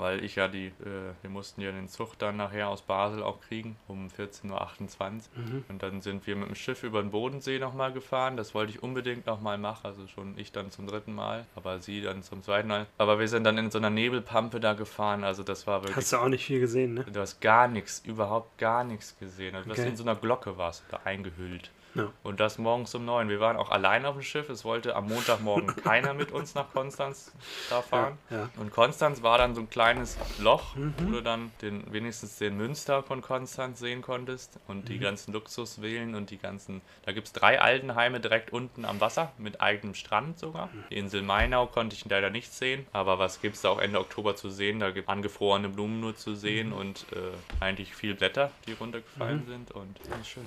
Speaker 1: weil ich ja die, äh, wir mussten ja den Zug dann nachher aus Basel auch kriegen, um 14.28 Uhr.
Speaker 2: Mhm.
Speaker 1: Und dann sind wir mit dem Schiff über den Bodensee nochmal gefahren. Das wollte ich unbedingt nochmal machen. Also schon ich dann zum dritten Mal, aber sie dann zum zweiten Mal. Aber wir sind dann in so einer Nebelpampe da gefahren. Also das war wirklich.
Speaker 2: Hast du auch nicht viel gesehen, ne?
Speaker 1: Du hast gar nichts, überhaupt gar nichts gesehen. Also
Speaker 2: Okay.
Speaker 1: in so einer Glocke warst du da eingehüllt.
Speaker 2: Ja.
Speaker 1: Und das morgens um neun. Wir waren auch allein auf dem Schiff. Es wollte am Montagmorgen keiner mit uns nach Konstanz da fahren.
Speaker 2: Ja.
Speaker 1: Und Konstanz war dann so ein kleines Loch, wo du dann den, wenigstens den Münster von Konstanz sehen konntest und die ganzen Luxusvillen und die ganzen. Da gibt es drei Altenheime direkt unten am Wasser mit eigenem Strand sogar. Die Insel Mainau konnte ich leider nicht sehen, aber was gibt es da auch Ende Oktober zu sehen? Da gibt es angefrorene Blumen nur zu sehen und äh, eigentlich viel Blätter, die runtergefallen sind und ja, schön.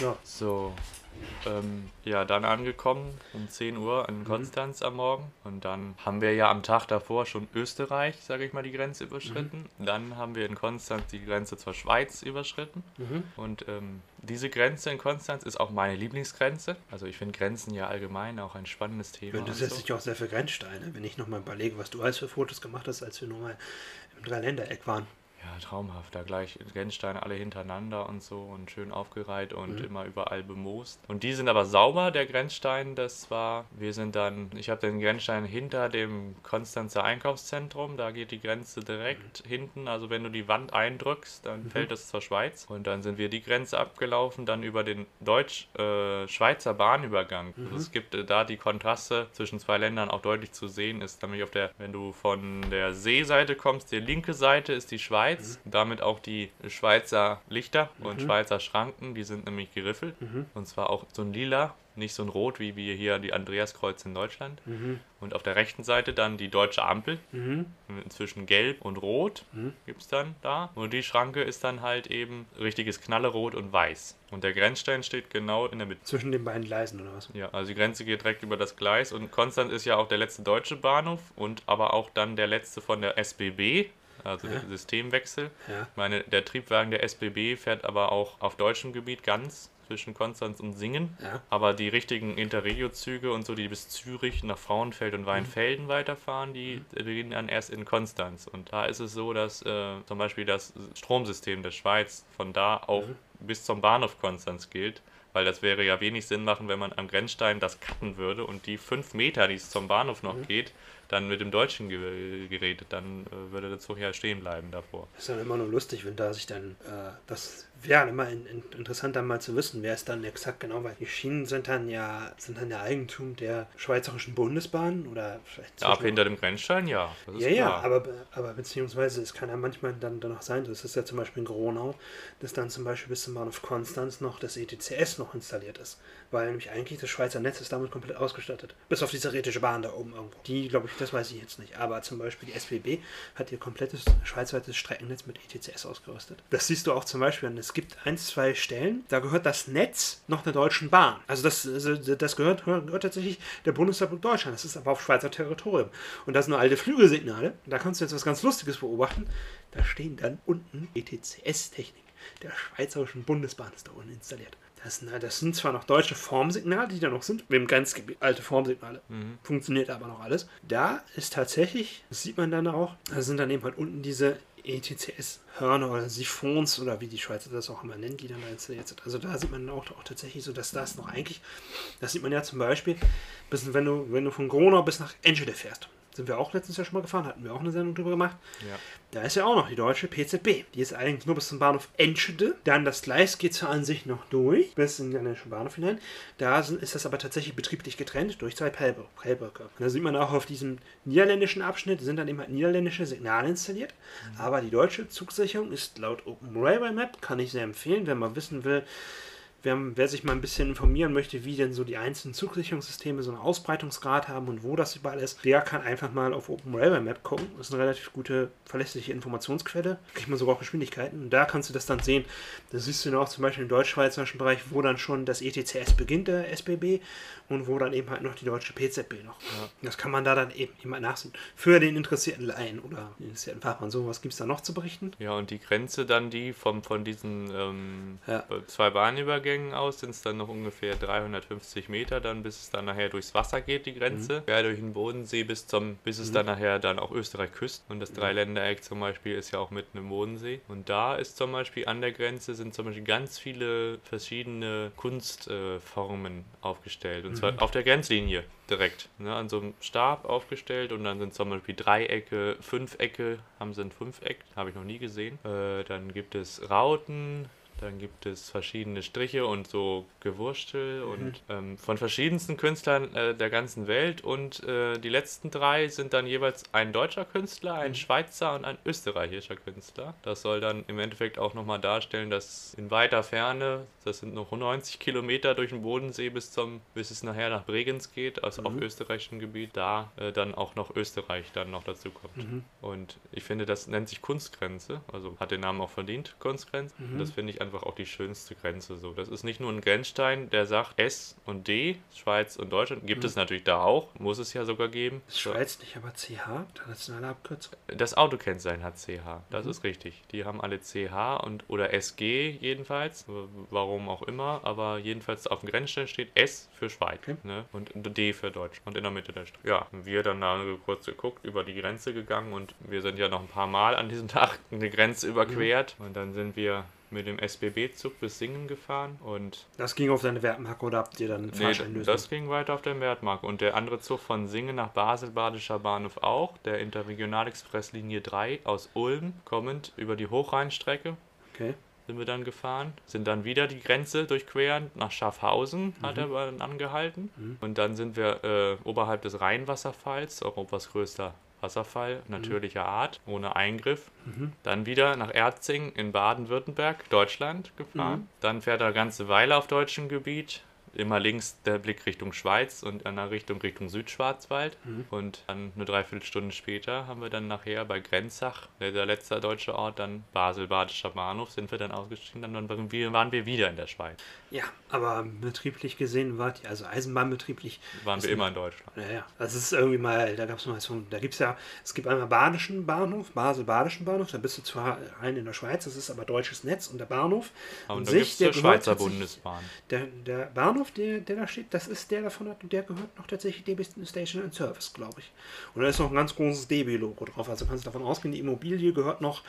Speaker 2: Ja.
Speaker 1: So, ähm, ja, dann angekommen um 10 Uhr
Speaker 2: Mhm.
Speaker 1: in Konstanz am Morgen. Und dann haben wir ja am Tag davor schon Österreich, sage ich mal, die Grenze überschritten.
Speaker 2: Mhm.
Speaker 1: Dann haben wir in Konstanz die Grenze zur Schweiz überschritten.
Speaker 2: Mhm.
Speaker 1: Und ähm, diese Grenze in Konstanz ist auch meine Lieblingsgrenze. Also ich finde Grenzen ja allgemein auch ein spannendes Thema.
Speaker 2: Du
Speaker 1: und
Speaker 2: setzt
Speaker 1: so.
Speaker 2: dich auch sehr für Grenzsteine, wenn ich nochmal überlege, was du alles für Fotos gemacht hast, als wir nur mal im Dreiländereck waren.
Speaker 1: Ja, traumhaft. Da gleich Grenzsteine alle hintereinander und so und schön aufgereiht und
Speaker 2: Mhm.
Speaker 1: immer überall bemoost. Und die sind aber sauber, der Grenzstein. Das war, wir sind dann, ich habe den Grenzstein hinter dem Konstanzer Einkaufszentrum. Da geht die Grenze direkt hinten. Also wenn du die Wand eindrückst, dann fällt das zur Schweiz. Und dann sind wir die Grenze abgelaufen, dann über den Deutsch-Schweizer Bahnübergang. Also es gibt äh, da die Kontraste zwischen zwei Ländern auch deutlich zu sehen. Ist nämlich auf der, wenn du von der Seeseite kommst, die linke Seite ist die Schweiz, damit auch die Schweizer Lichter und Schweizer Schranken, die sind nämlich geriffelt. Und zwar auch so ein lila, nicht so ein rot wie wir hier die Andreaskreuz in Deutschland. Und auf der rechten Seite dann die deutsche Ampel,
Speaker 2: Mhm.
Speaker 1: inzwischen gelb und rot gibt es dann da. Und die Schranke ist dann halt eben richtiges Knallerot und weiß. Und der Grenzstein steht genau in der Mitte.
Speaker 2: Zwischen den beiden Gleisen oder was?
Speaker 1: Ja, also die Grenze geht direkt über das Gleis und Konstanz ist ja auch der letzte deutsche Bahnhof und aber auch dann der letzte von der SBB, also der Systemwechsel.
Speaker 2: Ja.
Speaker 1: Ich meine, der Triebwagen der SBB fährt aber auch auf deutschem Gebiet ganz zwischen Konstanz und Singen.
Speaker 2: Ja.
Speaker 1: Aber die richtigen Interregio-Züge und so, die bis Zürich nach Frauenfeld und Weinfelden weiterfahren, die beginnen dann erst in Konstanz. Und da ist es so, dass äh, zum Beispiel das Stromsystem der Schweiz von da auch bis zum Bahnhof Konstanz gilt. Weil das wäre ja wenig Sinn machen, wenn man am Grenzstein das cutten würde und die fünf Meter, die es zum Bahnhof noch geht, dann mit dem Deutschen ge geredet, dann äh, würde der Zug ja stehen bleiben davor.
Speaker 2: ist dann immer nur lustig, wenn da sich dann, äh, das wäre immer in, in, interessant dann mal zu wissen, wer es dann exakt genau weiß. Die Schienen sind dann ja, sind dann ja Eigentum der Schweizerischen Bundesbahn oder vielleicht
Speaker 1: Ja, ab hinter dem Grenzstein, ja. Das
Speaker 2: Ja, ja,
Speaker 1: klar.
Speaker 2: aber, aber beziehungsweise es kann ja manchmal dann danach sein, das ist ja zum Beispiel in Gronau, dass dann zum Beispiel bis zum Bahnhof Konstanz noch das ETCS noch installiert ist. Weil nämlich eigentlich das Schweizer Netz ist damit komplett ausgestattet. Bis auf die theoretische Bahn da oben irgendwo. Die, glaube ich, das weiß ich jetzt nicht. Aber zum Beispiel die SBB hat ihr komplettes schweizweites Streckennetz mit ETCS ausgerüstet. Das siehst du auch zum Beispiel. Und es gibt ein, zwei Stellen, da gehört das Netz noch der Deutschen Bahn. Also das, also das gehört, gehört tatsächlich der Bundesrepublik Deutschland. Das ist aber auf Schweizer Territorium. Und das sind nur alte Flügelsignale. Da kannst du jetzt was ganz Lustiges beobachten. Da stehen dann unten ETCS-Technik der Schweizerischen Bundesbahn ist da unten installiert. Das, na, das sind zwar noch deutsche Formsignale, die da noch sind, im Grenzgebiet, alte Formsignale. Funktioniert aber noch alles. Da ist tatsächlich, das sieht man dann auch, da sind dann eben halt unten diese ETCS-Hörner oder Siphons oder wie die Schweizer das auch immer nennen, die dann da installiert. Also da sieht man auch, auch tatsächlich so, dass das noch eigentlich, das sieht man ja zum Beispiel, bis, wenn, du, wenn du von Gronau bis nach Enschede fährst. Sind wir auch letztens ja schon mal gefahren, hatten wir auch eine Sendung drüber gemacht.
Speaker 1: Ja.
Speaker 2: Da ist ja auch noch die deutsche PZB. Die ist allerdings nur bis zum Bahnhof Enschede. Dann das Gleis geht zur Ansicht noch durch, bis in den Bahnhof hinein. Da sind, ist das aber tatsächlich betrieblich getrennt durch zwei. Und da sieht man auch auf diesem niederländischen Abschnitt sind dann eben halt niederländische Signale installiert. Aber die deutsche Zugsicherung ist laut Open Railway Map, kann ich sehr empfehlen, wenn man wissen will, Wer, wer sich mal ein bisschen informieren möchte, wie denn so die einzelnen Zugsicherungssysteme so einen Ausbreitungsgrad haben und wo das überall ist, der kann einfach mal auf Open Railway Map gucken. Das ist eine relativ gute, verlässliche Informationsquelle. Da kriegt man sogar auch Geschwindigkeiten. Und da kannst du das dann sehen. Da siehst du dann auch zum Beispiel im deutsch-schweizerischen Bereich, wo dann schon das ETCS beginnt, der SBB, und wo dann eben halt noch die deutsche PZB noch. Das kann man da dann eben immer nachsehen. Für den interessierten Laien oder den interessierten Fachmann. So, was gibt es da noch zu berichten?
Speaker 1: Ja, und die Grenze dann die vom, von diesen ähm,
Speaker 2: Ja.
Speaker 1: zwei Bahnübergängen aus sind es dann noch ungefähr 350 Meter, dann bis es dann nachher durchs Wasser geht, die Grenze. Ja, durch den Bodensee bis zum, bis es dann nachher dann auch Österreich küsst. Und das Dreiländereck zum Beispiel ist ja auch mitten im Bodensee. Und da ist zum Beispiel an der Grenze sind zum Beispiel ganz viele verschiedene Kunstformen äh, aufgestellt. Und zwar auf der Grenzlinie direkt. Ne, an so einem Stab aufgestellt und dann sind zum Beispiel Dreiecke, Fünfecke, haben sie ein Fünfeck, habe ich noch nie gesehen. Äh, dann gibt es Rauten, dann gibt es verschiedene Striche und so Gewurstel und ähm, von verschiedensten Künstlern äh, der ganzen Welt. Und äh, die letzten drei sind dann jeweils ein deutscher Künstler, ein Schweizer und ein österreichischer Künstler. Das soll dann im Endeffekt auch nochmal darstellen, dass in weiter Ferne, das sind noch 90 Kilometer durch den Bodensee bis zum, bis es nachher nach Bregenz geht, also auf österreichischem Gebiet, da äh, dann auch noch Österreich dann noch dazu kommt. Und ich finde, das nennt sich Kunstgrenze, also hat den Namen auch verdient, Kunstgrenze. Und das finde ich einfach auch die schönste Grenze. So, das ist nicht nur ein Grenzstein, der sagt S und D, Schweiz und Deutschland. Gibt
Speaker 2: Mhm.
Speaker 1: es natürlich da auch, muss es ja sogar geben.
Speaker 2: Ist Schweiz nicht aber CH, internationale Abkürzung?
Speaker 1: Das Autokennzeichen hat CH,
Speaker 2: Mhm.
Speaker 1: das ist richtig. Die haben alle CH und oder SG jedenfalls, warum auch immer, aber jedenfalls auf dem Grenzstein steht S für Schweiz
Speaker 2: Okay.
Speaker 1: ne? und D für Deutsch und in der Mitte der Stadt. Ja, wir dann da kurz geguckt, über die Grenze gegangen und wir sind ja noch ein paar Mal an diesem Tag eine Grenze überquert und dann sind wir mit dem SBB-Zug bis Singen gefahren und
Speaker 2: Das ging auf deine Wertmarke oder habt ihr dann
Speaker 1: Nee,
Speaker 2: Fahrschein lösen?
Speaker 1: das ging weiter auf der Wertmarke. Und der andere Zug von Singen nach Basel, Badischer Bahnhof auch. Der Interregionalexpress Linie 3 aus Ulm, kommend über die Hochrheinstrecke
Speaker 2: Okay.
Speaker 1: sind wir dann gefahren. Sind dann wieder die Grenze durchquerend nach Schaffhausen, hat er dann angehalten. Und dann sind wir äh, oberhalb des Rheinwasserfalls, Europas größter Wasserfall, natürlicher Art, ohne Eingriff. Dann wieder nach Erzing in Baden-Württemberg, Deutschland gefahren. Dann fährt er eine ganze Weile auf deutschem Gebiet. Immer links der Blick Richtung Schweiz und in der Richtung Richtung Südschwarzwald. Und dann eine Dreiviertelstunde später haben wir dann nachher bei Grenzach, der, der letzte deutsche Ort, dann Basel-Badischer Bahnhof, sind wir dann ausgestiegen. Dann waren wir, waren wir wieder in der Schweiz.
Speaker 2: Ja, aber betrieblich gesehen wart ihr, also Eisenbahnbetrieblich,
Speaker 1: Waren wir immer in Deutschland.
Speaker 2: naja, das ist irgendwie mal, da gab es mal so, da gibt es ja, es gibt einmal Badischen Bahnhof, Basel-Badischen Bahnhof, da bist du zwar rein in der Schweiz, das ist aber deutsches Netz und der Bahnhof.
Speaker 1: Und
Speaker 2: an sich, der
Speaker 1: Schweizer Bundesbahn.
Speaker 2: Der, der Bahnhof, der, der da steht, das ist der davon, hat- der gehört noch tatsächlich DB Station and Service, glaube ich. Und da ist noch ein ganz großes DB-Logo drauf. Also kannst du davon ausgehen, die Immobilie gehört noch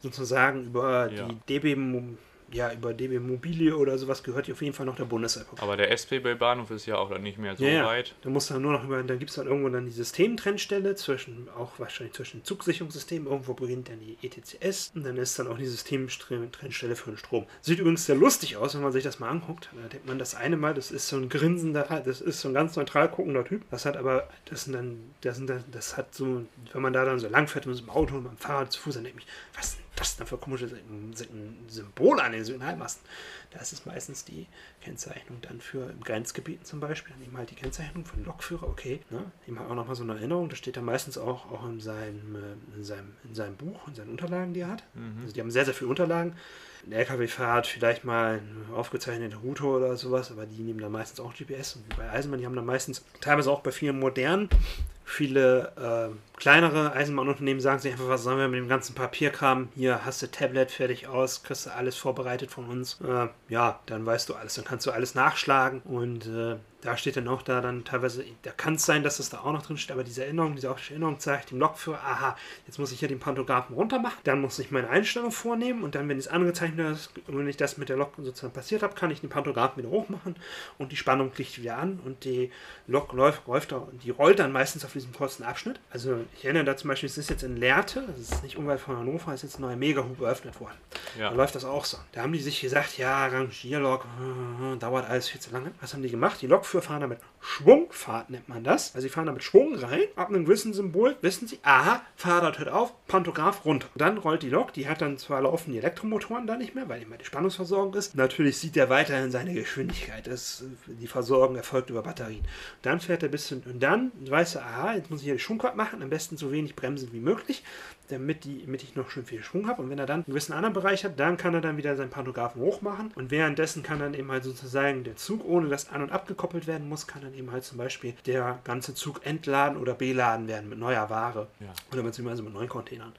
Speaker 2: sozusagen über
Speaker 1: Ja.
Speaker 2: die DB, ja, über DB Mobilie oder sowas gehört die auf jeden Fall noch der Bundesrepublik.
Speaker 1: Aber der SBB-Bahnhof ist ja auch dann nicht mehr so
Speaker 2: Ja, ja.
Speaker 1: weit.
Speaker 2: Da musst du dann nur noch über, da gibt es dann irgendwo dann die Systemtrennstelle zwischen, auch wahrscheinlich zwischen Zugsicherungssystemen, irgendwo beginnt dann die ETCS und dann ist dann auch die Systemtrennstelle für den Strom. Sieht übrigens sehr lustig aus, wenn man sich das mal anguckt. Da denkt man das eine Mal, das ist so ein grinsender, das ist so ein ganz neutral guckender Typ. Das hat aber, das sind dann, das sind dann, das hat so, wenn man da dann so lang fährt mit einem Auto und mit dem Fahrrad zu Fuß, dann denkt mich, was ist denn für komische Symbole an den Signalmasten? Das ist meistens die Kennzeichnung dann für im Grenzgebieten zum Beispiel, dann eben halt die Kennzeichnung von Lokführer, okay. Ne? Ihm hat auch nochmal so eine Erinnerung, das steht da meistens auch, auch in, seinem, äh, in, seinem, in seinem Buch, in seinen Unterlagen, die er hat. Also die haben sehr, sehr viele Unterlagen. Eine LKW-Fahrt vielleicht mal eine aufgezeichnete Route oder sowas, aber die nehmen dann meistens auch GPS. Und wie bei Eisenbahn, die haben dann meistens, teilweise auch bei vielen modernen, viele äh, kleinere Eisenbahnunternehmen sagen sich einfach, was sollen wir mit dem ganzen Papierkram? Hier hast du Tablet fertig aus, kriegst du alles vorbereitet von uns. Äh, ja, dann weißt du alles, dann kannst du alles nachschlagen und äh, da steht dann auch da dann teilweise, da kann es sein, dass das da auch noch drin steht, aber diese Erinnerung, diese optische Erinnerung zeigt dem Lokführer, aha, jetzt muss ich hier den Pantographen runter machen, dann muss ich meine Einstellung vornehmen und dann, wenn es angezeichnet ist, wenn ich das mit der Lok sozusagen passiert habe, kann ich den Pantographen wieder hochmachen und die Spannung kriegt wieder an und die Lok läuft, läuft da, die rollt dann meistens auf diesem kurzen Abschnitt. Also ich erinnere da zum Beispiel, es ist jetzt in Lehrte, das ist nicht unweit von Hannover, ist jetzt ein neuer Megahub eröffnet worden.
Speaker 1: Ja.
Speaker 2: Da läuft das auch so. Da haben die sich gesagt, ja, Rangierlok, äh, dauert alles viel zu lange. Was haben die gemacht? Die Lokführer fahren damit Schwungfahrt, nennt man das. Also sie fahren damit Schwung rein, ab einem gewissen Symbol wissen sie, aha, Fahrrad hört auf, Pantograph runter. Dann rollt die Lok, die hat dann zwar laufen die Elektromotoren da nicht mehr, weil immer die Spannungsversorgung ist. Natürlich sieht er weiterhin seine Geschwindigkeit. Das, die Versorgung erfolgt über Batterien. Dann fährt er bis hin, und dann weißt du, aha, jetzt muss ich hier die Schwungfahrt machen, am besten so wenig bremsen wie möglich, damit, die, damit ich noch schön viel Schwung habe. Und wenn er dann einen gewissen anderen Bereich hat, dann kann er dann wieder seinen Pantographen hochmachen. Und währenddessen kann dann eben halt sozusagen der Zug, ohne dass an- und abgekoppelt werden muss, kann dann eben halt zum Beispiel der ganze Zug entladen oder beladen werden mit neuer Ware.
Speaker 1: Ja.
Speaker 2: Oder beziehungsweise mit neuen Containern.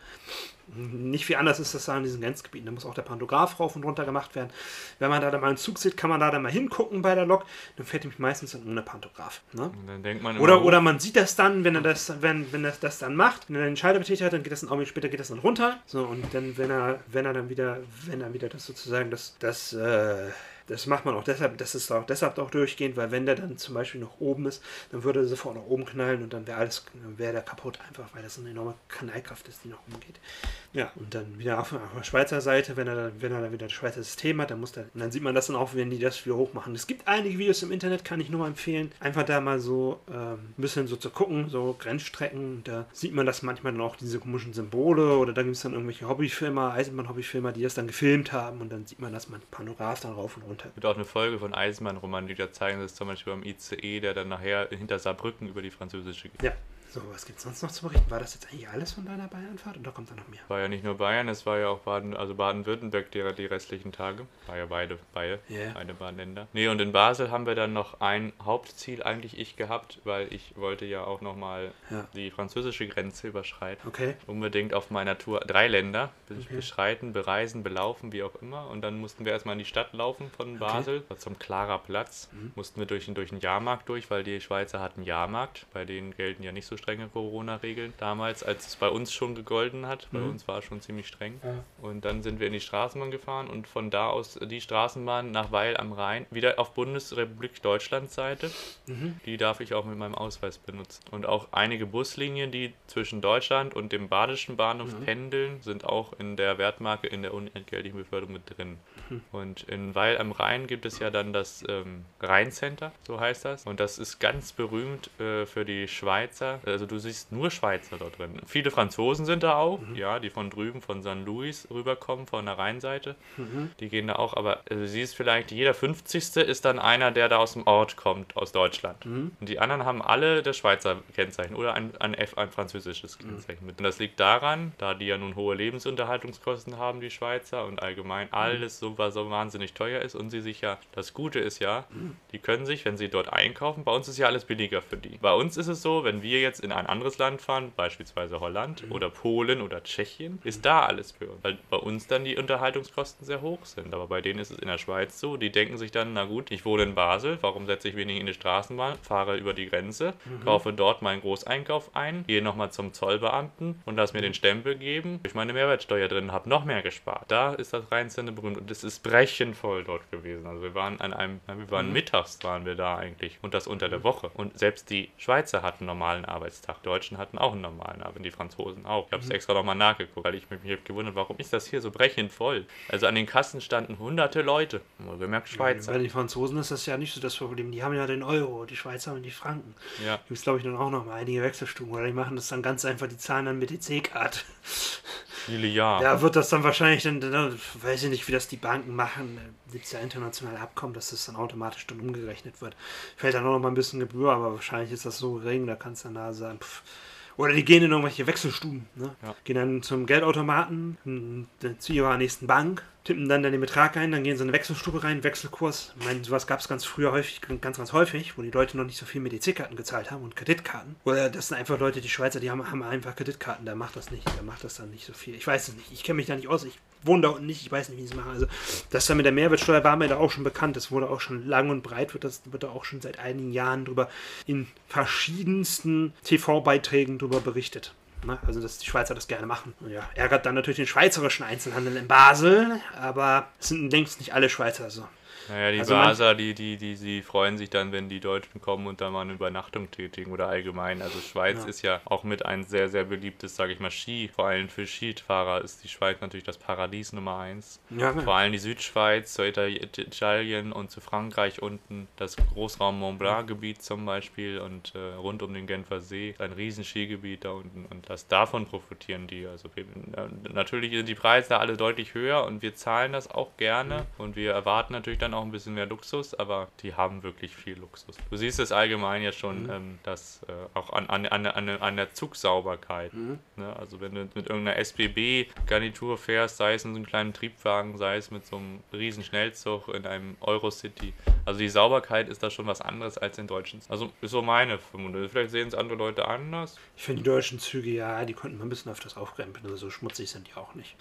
Speaker 2: Nicht viel anders ist das da in diesen Grenzgebieten. Da muss auch der Pantograph rauf und runter gemacht werden. Wenn man da dann mal einen Zug sieht, kann man da dann mal hingucken bei der Lok. Dann fährt nämlich meistens dann ohne Pantograph. Ne?
Speaker 1: Und dann denkt man
Speaker 2: Oder, oder man sieht das dann, wenn er das, wenn, wenn er das dann macht, wenn er den Schalter betätigt hat, dann geht das dann Augenblick später geht das dann runter. So, und dann, wenn er, wenn er dann wieder, wenn er wieder das sozusagen, das, das, äh, das macht man auch deshalb, das ist auch deshalb auch durchgehend, weil wenn der dann zum Beispiel noch oben ist, dann würde er sofort nach oben knallen und dann wäre alles, wäre der kaputt einfach, weil das eine enorme Knallkraft ist, die nach oben geht. Ja, und dann wieder auf, auf der Schweizer Seite, wenn er dann, wenn er dann wieder das Schweizer System hat, dann muss der, und dann sieht man das dann auch, wenn die das wieder hochmachen. Es gibt einige Videos im Internet, kann ich nur empfehlen, einfach da mal so ähm, ein bisschen so zu gucken, so Grenzstrecken, da sieht man das manchmal dann auch, diese komischen Symbole oder da gibt es dann irgendwelche Hobbyfilmer, Eisenbahn-Hobbyfilmer, die das dann gefilmt haben und dann sieht man das man Panoraph dann rauf und runter.
Speaker 1: Gibt auch eine Folge von Eisenbahnroman, die da zeigen, das ist zum Beispiel beim ICE, der dann nachher hinter Saarbrücken über die französische geht.
Speaker 2: Ja, So, was gibt es sonst noch zu berichten? War das jetzt eigentlich alles von deiner Bayernfahrt oder kommt da noch mehr?
Speaker 1: War ja nicht nur Bayern, es war ja auch Baden, also Baden-Württemberg die, die restlichen Tage. War ja beide, beide,
Speaker 2: Ja.
Speaker 1: beide Baden-Länder. Nee, und in Basel haben wir dann noch ein Hauptziel eigentlich ich gehabt, weil ich wollte ja auch nochmal
Speaker 2: Ja.
Speaker 1: die französische Grenze überschreiten.
Speaker 2: Okay.
Speaker 1: Unbedingt auf meiner Tour drei Länder
Speaker 2: Okay.
Speaker 1: beschreiten, bereisen, belaufen, wie auch immer. Und dann mussten wir erstmal in die Stadt laufen von Basel, zum Klarer Platz.
Speaker 2: Mhm.
Speaker 1: Mussten wir durch, durch den Jahrmarkt durch, weil die Schweizer hatten Jahrmarkt. Bei denen gelten ja nicht so strenge Corona-Regeln damals, als es bei uns schon gegolten hat. Bei
Speaker 2: Mhm.
Speaker 1: uns war es schon ziemlich streng.
Speaker 2: Ja.
Speaker 1: Und dann sind wir in die Straßenbahn gefahren und von da aus die Straßenbahn nach Weil am Rhein wieder auf Bundesrepublik Deutschlands Seite.
Speaker 2: Mhm.
Speaker 1: Die darf ich auch mit meinem Ausweis benutzen. Und auch einige Buslinien, die zwischen Deutschland und dem badischen Bahnhof
Speaker 2: Mhm.
Speaker 1: pendeln, sind auch in der Wertmarke in der unentgeltlichen Beförderung mit drin.
Speaker 2: Mhm.
Speaker 1: Und in Weil am Rhein gibt es ja dann das ähm, Rheincenter, so heißt das. Und das ist ganz berühmt äh, für die Schweizer. Also du siehst nur Schweizer dort drin. Viele Franzosen sind da auch,
Speaker 2: Mhm.
Speaker 1: ja, die von drüben, von St. Louis rüberkommen, von der Rheinseite.
Speaker 2: Mhm.
Speaker 1: Die gehen da auch, aber äh, du siehst vielleicht, jeder 50. ist dann einer, der da aus dem Ort kommt, aus Deutschland.
Speaker 2: Mhm.
Speaker 1: Und die anderen haben alle das Schweizer Kennzeichen oder ein, ein F, ein französisches
Speaker 2: Mhm.
Speaker 1: Kennzeichen mit. Und das liegt daran, da die ja nun hohe Lebensunterhaltungskosten haben, die Schweizer, und allgemein
Speaker 2: Mhm.
Speaker 1: alles so, was so wahnsinnig teuer ist. Und sie sich ja, das Gute ist ja,
Speaker 2: Mhm.
Speaker 1: die können sich, wenn sie dort einkaufen, bei uns ist ja alles billiger für die. Bei uns ist es so, wenn wir jetzt in ein anderes Land fahren, beispielsweise Holland
Speaker 2: Mhm.
Speaker 1: oder Polen oder Tschechien, ist da alles für uns. Weil bei uns dann die Unterhaltungskosten sehr hoch sind. Aber bei denen ist es in der Schweiz so, die denken sich dann, na gut, ich wohne in Basel, warum setze ich wenig in die Straßenbahn, fahre über die Grenze, kaufe dort meinen Großeinkauf ein, gehe nochmal zum Zollbeamten und lass mir den Stempel geben, ich meine Mehrwertsteuer drin habe, noch mehr gespart. Da ist das Rheinsende berühmt und es ist brechend voll dort gewesen. Also wir waren an einem, wir waren mittags waren wir da eigentlich und das unter der Woche. Und selbst die Schweizer hatten normalen Arbeitstag, die Deutschen hatten auch einen normalen Arbeitstag, die Franzosen auch. Ich habe es extra nochmal nachgeguckt, weil ich mich, mich gewundert, warum ist das hier so brechend voll? Also an den Kassen standen hunderte Leute. Gemerkt Schweizer.
Speaker 2: Bei den Franzosen ist das ja nicht so das Problem. Die haben ja den Euro, die Schweizer haben die Franken.
Speaker 1: Ja.
Speaker 2: Gibt es, glaube ich, dann auch noch mal einige Wechselstuben. Oder die machen das dann ganz einfach, die zahlen dann mit EC-Karte.
Speaker 1: Viele Jahre.
Speaker 2: Da wird das dann wahrscheinlich dann, dann, weiß ich nicht, wie das die Banken machen. Gibt es ja internationale Abkommen, dass das dann automatisch dann umgerechnet wird. Fällt dann auch noch mal ein bisschen Gebühr, aber wahrscheinlich ist das so gering, da kannst du dann da sagen, pff. Oder die gehen in irgendwelche Wechselstuben. Ne?
Speaker 1: Ja.
Speaker 2: Gehen dann zum Geldautomaten, hm, dann zu ihrer nächsten Bank, tippen dann, dann den Betrag ein, dann gehen sie in eine Wechselstube rein, Wechselkurs. Ich meine, sowas gab es ganz früher häufig, ganz, ganz häufig, wo die Leute noch nicht so viel mit EC-Karten gezahlt haben und Kreditkarten. Oder das sind einfach Leute, die Schweizer, die haben, haben einfach Kreditkarten, da macht das nicht, da macht das dann nicht so viel. Ich weiß es nicht, ich kenne mich da nicht aus, ich wohne da unten nicht, ich weiß nicht, wie sie es machen. Also das dann mit der Mehrwertsteuer war mir da auch schon bekannt, das wurde auch schon lang und breit, wird, das, wird da auch schon seit einigen Jahren drüber in verschiedensten TV-Beiträgen drüber berichtet. Ne? Also, dass die Schweizer das gerne machen. Ja, ärgert dann natürlich den schweizerischen Einzelhandel in Basel, aber es sind längst nicht alle Schweizer so.
Speaker 1: Naja, die
Speaker 2: Also
Speaker 1: Baser, die, die, die, die freuen sich dann, wenn die Deutschen kommen und da mal eine Übernachtung tätigen oder allgemein. Also Schweiz
Speaker 2: Ja.
Speaker 1: ist ja auch mit ein sehr, sehr beliebtes, sage ich mal, Ski. Vor allem für Skifahrer ist die Schweiz natürlich das Paradies Nummer eins.
Speaker 2: Ja,
Speaker 1: Vor allem die Südschweiz, zu Itali- Italien und zu Frankreich unten, das Großraum Mont Blanc Gebiet zum Beispiel und äh, rund um den Genfer See, ein riesen Skigebiet da unten und das davon profitieren die. Also natürlich sind die Preise da alle deutlich höher und wir zahlen das auch gerne und wir erwarten natürlich dann auch ein bisschen mehr Luxus, aber die haben wirklich viel Luxus. Du siehst es allgemein ja schon, ähm, dass äh, auch an, an, an, an, der Zugsauberkeit. Ne? Also wenn du mit irgendeiner SBB-Garnitur fährst, sei es in so einem kleinen Triebwagen, sei es mit so einem riesen Schnellzug in einem Eurocity. Also die Sauberkeit ist da schon was anderes als in deutschen. Also ist so meine Vermutung. Vielleicht sehen es andere Leute anders.
Speaker 2: Ich finde die deutschen Züge, ja, die konnten man ein bisschen öfters aufkrempeln, also so schmutzig sind die auch nicht.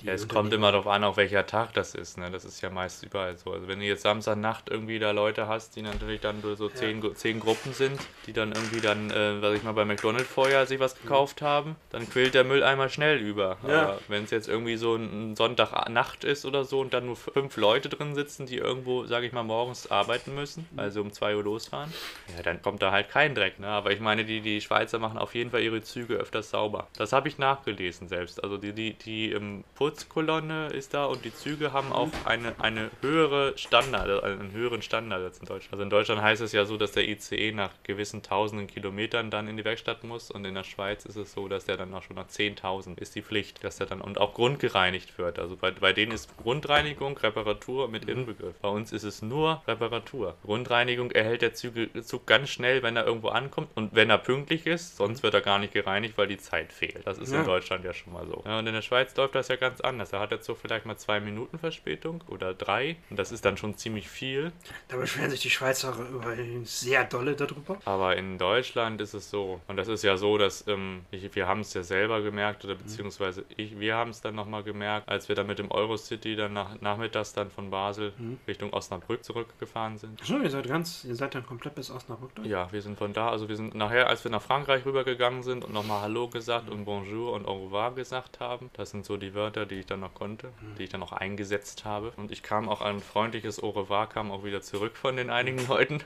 Speaker 2: Die
Speaker 1: Ja, es kommt immer darauf an, auf welcher Tag das ist. Ne? Das ist ja meist überall so. Also wenn du jetzt Samstagnacht irgendwie da Leute hast, die natürlich dann so zehn, Gru- zehn Gruppen sind, die dann irgendwie dann, äh, was ich mal bei McDonald's vorher sich was gekauft haben, dann quillt der Mülleimer schnell über.
Speaker 2: Ja.
Speaker 1: Aber wenn es jetzt irgendwie so ein Sonntagnacht ist oder so und dann nur fünf Leute drin sitzen, die irgendwo, sage ich mal, morgens arbeiten müssen, also um 2 Uhr losfahren, ja, dann kommt da halt kein Dreck. Ne? Aber ich meine, die, die Schweizer machen auf jeden Fall ihre Züge öfters sauber. Das habe ich nachgelesen selbst. Also die, die, die ähm, Putzkolonne ist da und die Züge haben auch eine, eine höhere Standard, also einen höheren Standard als in Deutschland. Also in Deutschland heißt es ja so, dass der ICE nach gewissen tausenden Kilometern dann in die Werkstatt muss und in der Schweiz ist es so, dass der dann auch schon nach 10.000 ist die Pflicht, dass der dann und auch grundgereinigt wird. Also bei, bei denen ist Grundreinigung, Reparatur mit Inbegriff. Bei uns ist es nur Reparatur. Grundreinigung erhält der Züge, Zug ganz schnell, wenn er irgendwo ankommt und wenn er pünktlich ist, sonst wird er gar nicht gereinigt, weil die Zeit fehlt. Das ist
Speaker 2: Ja.
Speaker 1: in Deutschland ja schon mal so. Ja, und in der Schweiz läuft das ja ganz anders. Da hat der Zug vielleicht mal zwei Minuten Verspätung oder drei und das ist dann schon ziemlich viel.
Speaker 2: Da beschweren sich die Schweizer über sehr dolle darüber.
Speaker 1: Aber in Deutschland ist es so, und das ist ja so, dass ähm, ich, wir haben es ja selber gemerkt, oder beziehungsweise ich, wir haben es dann nochmal gemerkt, als wir dann mit dem Eurocity dann nach, nachmittags dann von Basel Richtung Osnabrück zurückgefahren sind.
Speaker 2: Achso, ihr seid ganz, ihr seid dann komplett bis Osnabrück durch?
Speaker 1: Ja, wir sind von da, also wir sind nachher, als wir nach Frankreich rübergegangen sind und nochmal Hallo gesagt und Bonjour und Au revoir gesagt haben, das sind so die Wörter, die ich dann noch konnte, die ich dann auch eingesetzt habe. Und ich kam auch ein freundliches Au revoir, kam auch wieder zurück von den einigen Leuten.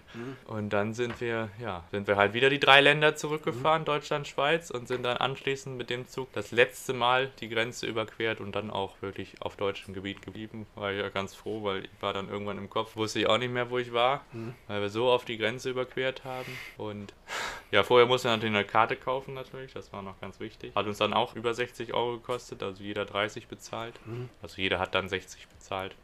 Speaker 1: Und dann sind wir, ja, sind wir halt wieder die drei Länder zurückgefahren, Deutschland, Schweiz, und sind dann anschließend mit dem Zug das letzte Mal die Grenze überquert und dann auch wirklich auf deutschem Gebiet geblieben. War ich ja ganz froh, weil ich war dann irgendwann im Kopf, wusste ich auch nicht mehr, wo ich war, weil wir so auf die Grenze überquert haben. Und ja, vorher musste man natürlich eine Karte kaufen natürlich, das war noch ganz wichtig. Hat uns dann auch über 60 Euro gekostet, also jeder 30 bezahlt. Also jeder hat dann 60 bezahlt.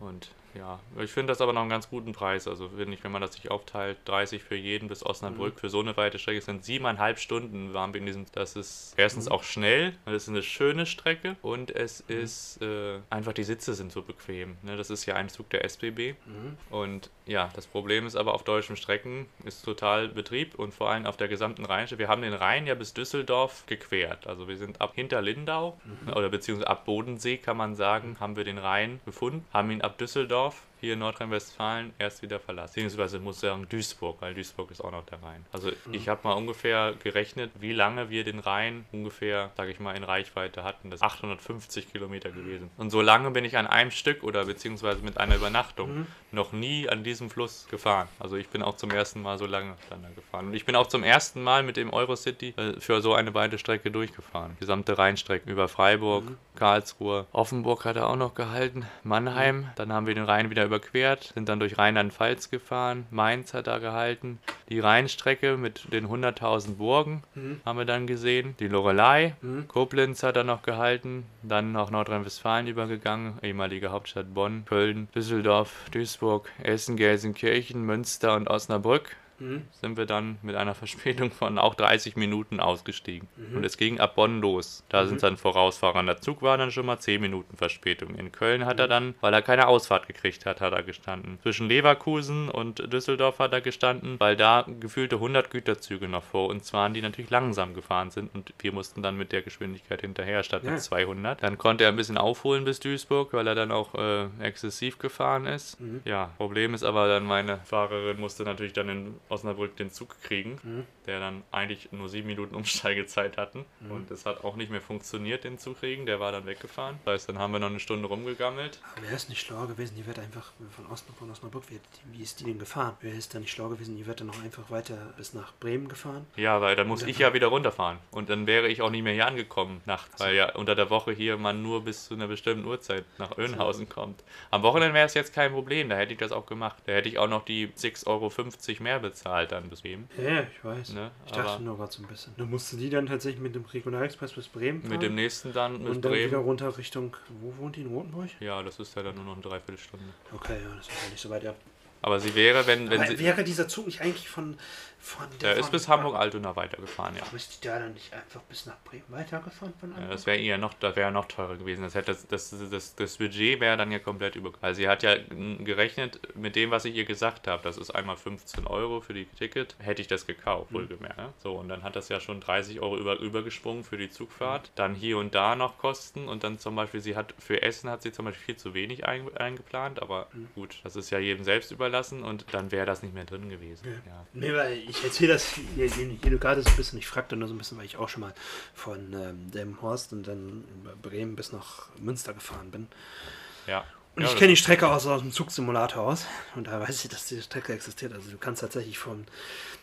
Speaker 1: Und ja, ich finde das aber noch einen ganz guten Preis. Also finde ich, wenn man das sich aufteilt, 30 für jeden bis Osnabrück für so eine weite Strecke, sind siebeneinhalb Stunden waren wir in diesem. Das ist erstens auch schnell, weil es ist eine schöne Strecke und es ist äh, einfach die Sitze sind so bequem. Ne? Das ist ja ein Zug der SBB. Und ja, das Problem ist aber auf deutschen Strecken ist total Betrieb und vor allem auf der gesamten Rheinstrecke. Wir haben den Rhein ja bis Düsseldorf gequert. Also wir sind ab hinter Lindau oder beziehungsweise ab Bodensee kann man sagen, haben wir den Rhein gefunden, haben ihn ab Düsseldorf hier in Nordrhein-Westfalen erst wieder verlassen. Beziehungsweise muss ich sagen Duisburg, weil Duisburg ist auch noch der Rhein. Also ich habe mal ungefähr gerechnet, wie lange wir den Rhein ungefähr, sage ich mal, in Reichweite hatten. Das ist 850 Kilometer gewesen. Und so lange bin ich an einem Stück oder beziehungsweise mit einer Übernachtung noch nie an diesem Fluss gefahren. Also ich bin auch zum ersten Mal so lange dann da gefahren. Und ich bin auch zum ersten Mal mit dem Eurocity äh, für so eine weite Strecke durchgefahren. Gesamte Rheinstrecke über Freiburg, Karlsruhe, Offenburg hat er auch noch gehalten, Mannheim. Dann haben wir den Rhein wieder überquert, sind dann durch Rheinland-Pfalz gefahren, Mainz hat er gehalten. Die Rheinstrecke mit den 100.000 Burgen haben wir dann gesehen. Die Lorelei, Koblenz hat er noch gehalten, dann nach Nordrhein-Westfalen übergegangen, ehemalige Hauptstadt Bonn, Köln, Düsseldorf, Duisburg, Essen, Gelsenkirchen, Münster und Osnabrück sind wir dann mit einer Verspätung von auch 30 Minuten ausgestiegen. Und es ging ab Bonn los. Da sind dann vorausfahrender Zug war dann schon mal 10 Minuten Verspätung. In Köln hat er dann, weil er keine Ausfahrt gekriegt hat, hat er gestanden. Zwischen Leverkusen und Düsseldorf hat er gestanden, weil da gefühlte 100 Güterzüge noch vor uns waren, die natürlich langsam gefahren sind und wir mussten dann mit der Geschwindigkeit hinterher statt
Speaker 2: Ja.
Speaker 1: mit 200. Dann konnte er ein bisschen aufholen bis Duisburg, weil er dann auch äh, exzessiv gefahren ist. Ja, Problem ist aber dann, meine Fahrerin musste natürlich dann in Osnabrück den Zug kriegen, der dann eigentlich nur sieben Minuten Umsteigezeit hatten. Und es hat auch nicht mehr funktioniert, den zu kriegen. Der war dann weggefahren. Das heißt, dann haben wir noch eine Stunde rumgegammelt.
Speaker 2: Aber wäre es nicht schlauer gewesen, die wird einfach von Osnabrück, von Osnabrück, wie, wie ist die denn gefahren? Wäre es dann nicht schlauer gewesen, die wird dann noch einfach weiter bis nach Bremen gefahren?
Speaker 1: Ja, weil dann muss
Speaker 2: dann-
Speaker 1: ich ja wieder runterfahren. Und dann wäre ich auch nicht mehr hier angekommen nachts, weil ja unter der Woche hier man nur bis zu einer bestimmten Uhrzeit nach Öhnhausen kommt. Am Wochenende wäre es jetzt kein Problem, da hätte ich das auch gemacht. Da hätte ich auch noch die 6,50 Euro mehr bezahlt dann bis Bremen.
Speaker 2: Ja, ich weiß.
Speaker 1: Ne,
Speaker 2: ich dachte
Speaker 1: aber-
Speaker 2: nur gerade so ein bisschen. Dann musste die dann tatsächlich mit dem Regionalexpress bis Bremen fahren.
Speaker 1: Mit dem nächsten dann bis
Speaker 2: und dann wieder runter Richtung, wo wohnt die in Rotenburg?
Speaker 1: Ja, das ist ja dann nur noch eine Dreiviertelstunde.
Speaker 2: Okay, ja, das ist ja nicht so weit, ja.
Speaker 1: Aber sie wäre, wenn, wenn
Speaker 2: Aber
Speaker 1: sie.
Speaker 2: wäre dieser Zug nicht eigentlich von, von
Speaker 1: Der ist bis Hamburg-Altona weitergefahren, ja.
Speaker 2: Aber ist die da dann nicht einfach bis nach Bremen weitergefahren von
Speaker 1: Ja, das wäre eher noch, das wäre noch teurer gewesen. Das, hätte, das, das, das, das Budget wäre dann ja komplett über. Also sie hat ja gerechnet mit dem, was ich ihr gesagt habe. Das ist einmal 15 Euro für die Ticket. Hätte ich das gekauft, wohlgemerkt. ne? So, und dann hat das ja schon 30 Euro über, übergesprungen für die Zugfahrt. Dann hier und da noch Kosten. Und dann zum Beispiel, sie hat für Essen hat sie zum Beispiel viel zu wenig ein, eingeplant. Aber gut, das ist ja jedem selbst überlassen. Und dann wäre das nicht mehr drin gewesen. Ja.
Speaker 2: Nee, weil ich erzähle das hier gerade so ein bisschen, ich fragte nur so ein bisschen, weil ich auch schon mal von ähm, Delmenhorst und dann über Bremen bis nach Münster gefahren bin.
Speaker 1: ja.
Speaker 2: Und
Speaker 1: Ja,
Speaker 2: ich kenne die Strecke aus, aus dem Zugsimulator aus. Und da weiß ich, dass diese Strecke existiert. Also du kannst tatsächlich von,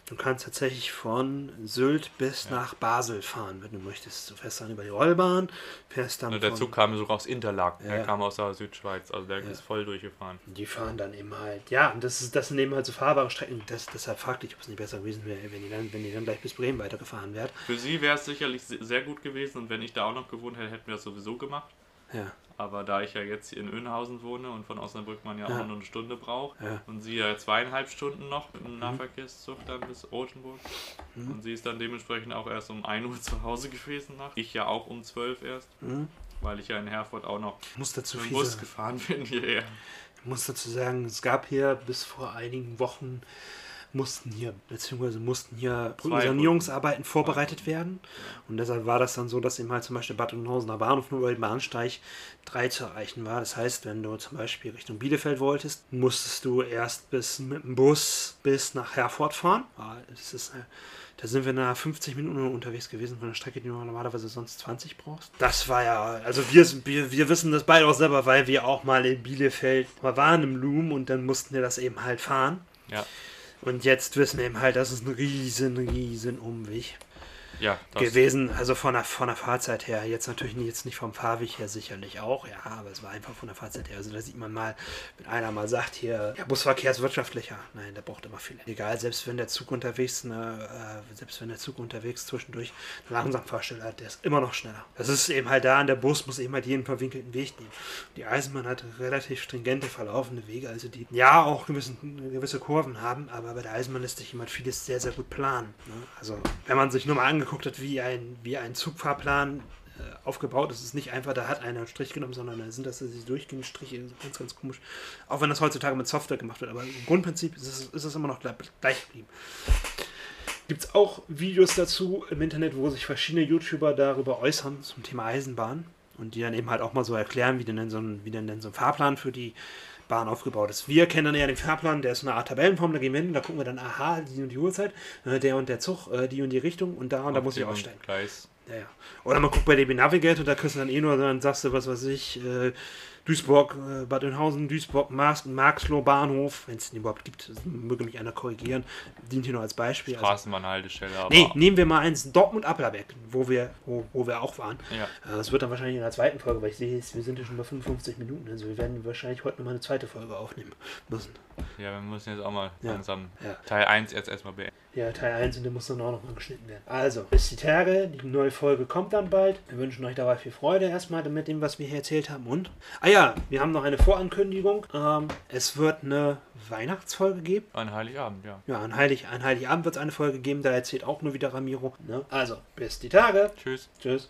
Speaker 2: du kannst tatsächlich von Sylt bis nach Basel fahren, wenn du möchtest. Du fährst dann über die Rollbahn, fährst dann
Speaker 1: Und der
Speaker 2: von,
Speaker 1: Zug kam sogar aus Interlaken.
Speaker 2: Ja.
Speaker 1: Der kam aus der Südschweiz. Also der ist voll durchgefahren.
Speaker 2: Die fahren dann eben halt, ja, und das, ist, das sind eben halt so fahrbare Strecken. Das, deshalb fragte ich, ob es nicht besser gewesen wäre, wenn die dann, wenn die dann gleich bis Bremen weitergefahren wäre.
Speaker 1: Für sie wäre es sicherlich se- sehr gut gewesen und wenn ich da auch noch gewohnt hätte, hätten wir das sowieso gemacht.
Speaker 2: Ja,
Speaker 1: Aber da ich ja jetzt hier in Önhausen wohne und von Osnabrück man ja,
Speaker 2: Ja.
Speaker 1: auch nur eine Stunde braucht
Speaker 2: Ja.
Speaker 1: und sie ja zweieinhalb Stunden noch mit dem Nahverkehrszug dann bis Rothenburg
Speaker 2: Mhm.
Speaker 1: und sie ist dann dementsprechend auch erst um 1 Uhr zu Hause gewesen nach. Ich ja auch um 12 erst,
Speaker 2: Mhm.
Speaker 1: weil ich ja in Herford auch noch
Speaker 2: ich muss dazu
Speaker 1: mit dem Bus gefahren bin hierher.
Speaker 2: Ich muss dazu sagen, es gab hier bis vor einigen Wochen mussten hier, beziehungsweise mussten hier Brückensanierungsarbeiten vorbereitet werden. Und deshalb war das dann so, dass eben halt zum Beispiel Bad Oeynhausener Bahnhof nur über den Bahnsteig 3 zu erreichen war. Das heißt, wenn du zum Beispiel Richtung Bielefeld wolltest, musstest du erst bis mit dem Bus bis nach Herford fahren. Ah, Das ist, äh, da sind wir nach 50 Minuten unterwegs gewesen von einer Strecke, die du normalerweise sonst 20 brauchst. Das war ja, also wir, wir, wir wissen das beide auch selber, weil wir auch mal in Bielefeld mal waren im Loom und dann mussten wir das eben halt fahren.
Speaker 1: Ja,
Speaker 2: Und jetzt wissen wir eben halt, das ist ein riesen, riesen Umweg
Speaker 1: ja
Speaker 2: gewesen. Also von der, von der Fahrzeit her. Jetzt natürlich nicht, jetzt nicht vom Fahrweg her sicherlich auch, ja, aber es war einfach von der Fahrzeit her. Also da sieht man mal, wenn einer mal sagt hier, ja, Busverkehr ist wirtschaftlicher. Nein, der braucht immer viel. Egal, selbst wenn der Zug unterwegs, ne, äh, selbst wenn der Zug unterwegs zwischendurch eine Langsamfahrstelle hat, der ist immer noch schneller. Das ist eben halt da, und der Bus muss eben halt jeden verwinkelten Weg nehmen. Die Eisenbahn hat relativ stringente verlaufende Wege, also die ja auch gewissen, gewisse Kurven haben, aber bei der Eisenbahn lässt sich jemand vieles sehr, sehr gut planen. Ne? Also wenn man sich nur mal angeguckt hat, wie ein, wie ein Zugfahrplan äh, aufgebaut ist, ist es nicht einfach, da hat einer einen Strich genommen, sondern da sind das diese durchgehenden Striche, ganz, ganz komisch. Auch wenn das heutzutage mit Software gemacht wird, aber im Grundprinzip ist es, ist es immer noch gleich, geblieben. Gibt es auch Videos dazu im Internet, wo sich verschiedene YouTuber darüber äußern zum Thema Eisenbahn und die dann eben halt auch mal so erklären, wie denn so ein, wie denn, denn so ein Fahrplan für die Bahn aufgebaut ist. Wir kennen dann eher den Fahrplan, der ist eine Art Tabellenform, da gehen wir hin, da gucken wir dann, aha, die und die Uhrzeit, äh, der und der Zug, äh, die und die Richtung und da und da muss ich
Speaker 1: auf
Speaker 2: aussteigen.
Speaker 1: Gleis.
Speaker 2: Ja, ja. Oder man guckt bei DB Navigator, da kriegst du dann eh nur, dann sagst du, was weiß ich, äh, Duisburg, äh, Bad Oeynhausen, Duisburg, Mars, Marxloh, Bahnhof, wenn es den überhaupt gibt, das möge mich einer korrigieren, dient hier nur als Beispiel. Also,
Speaker 1: Straßenbahnhaltestelle, aber
Speaker 2: nee, nehmen wir mal eins, Dortmund-Applerbeck, wo wir, wo, wo wir auch waren.
Speaker 1: ja.
Speaker 2: Äh, Das wird dann wahrscheinlich in der zweiten Folge, weil ich sehe, wir sind ja schon bei 55 Minuten, also wir werden wahrscheinlich heute nochmal eine zweite Folge aufnehmen müssen.
Speaker 1: ja, wir müssen jetzt auch mal
Speaker 2: Ja.
Speaker 1: langsam
Speaker 2: Ja.
Speaker 1: Teil 1 jetzt erstmal beenden.
Speaker 2: Ja, Teil 1 und der muss dann auch nochmal geschnitten werden. Also, bis die Tage, die neue Folge kommt dann bald. Wir wünschen euch dabei viel Freude erstmal mit dem, was wir hier erzählt haben. Und, ah ja, wir haben noch eine Vorankündigung. Ähm, es wird eine Weihnachtsfolge geben.
Speaker 1: Ein Heiligabend, ja.
Speaker 2: Ja, an, Heilig, an Heiligabend wird es eine Folge geben, da erzählt auch nur wieder Ramiro. Ne? Also, bis die Tage.
Speaker 1: Tschüss.
Speaker 2: Tschüss.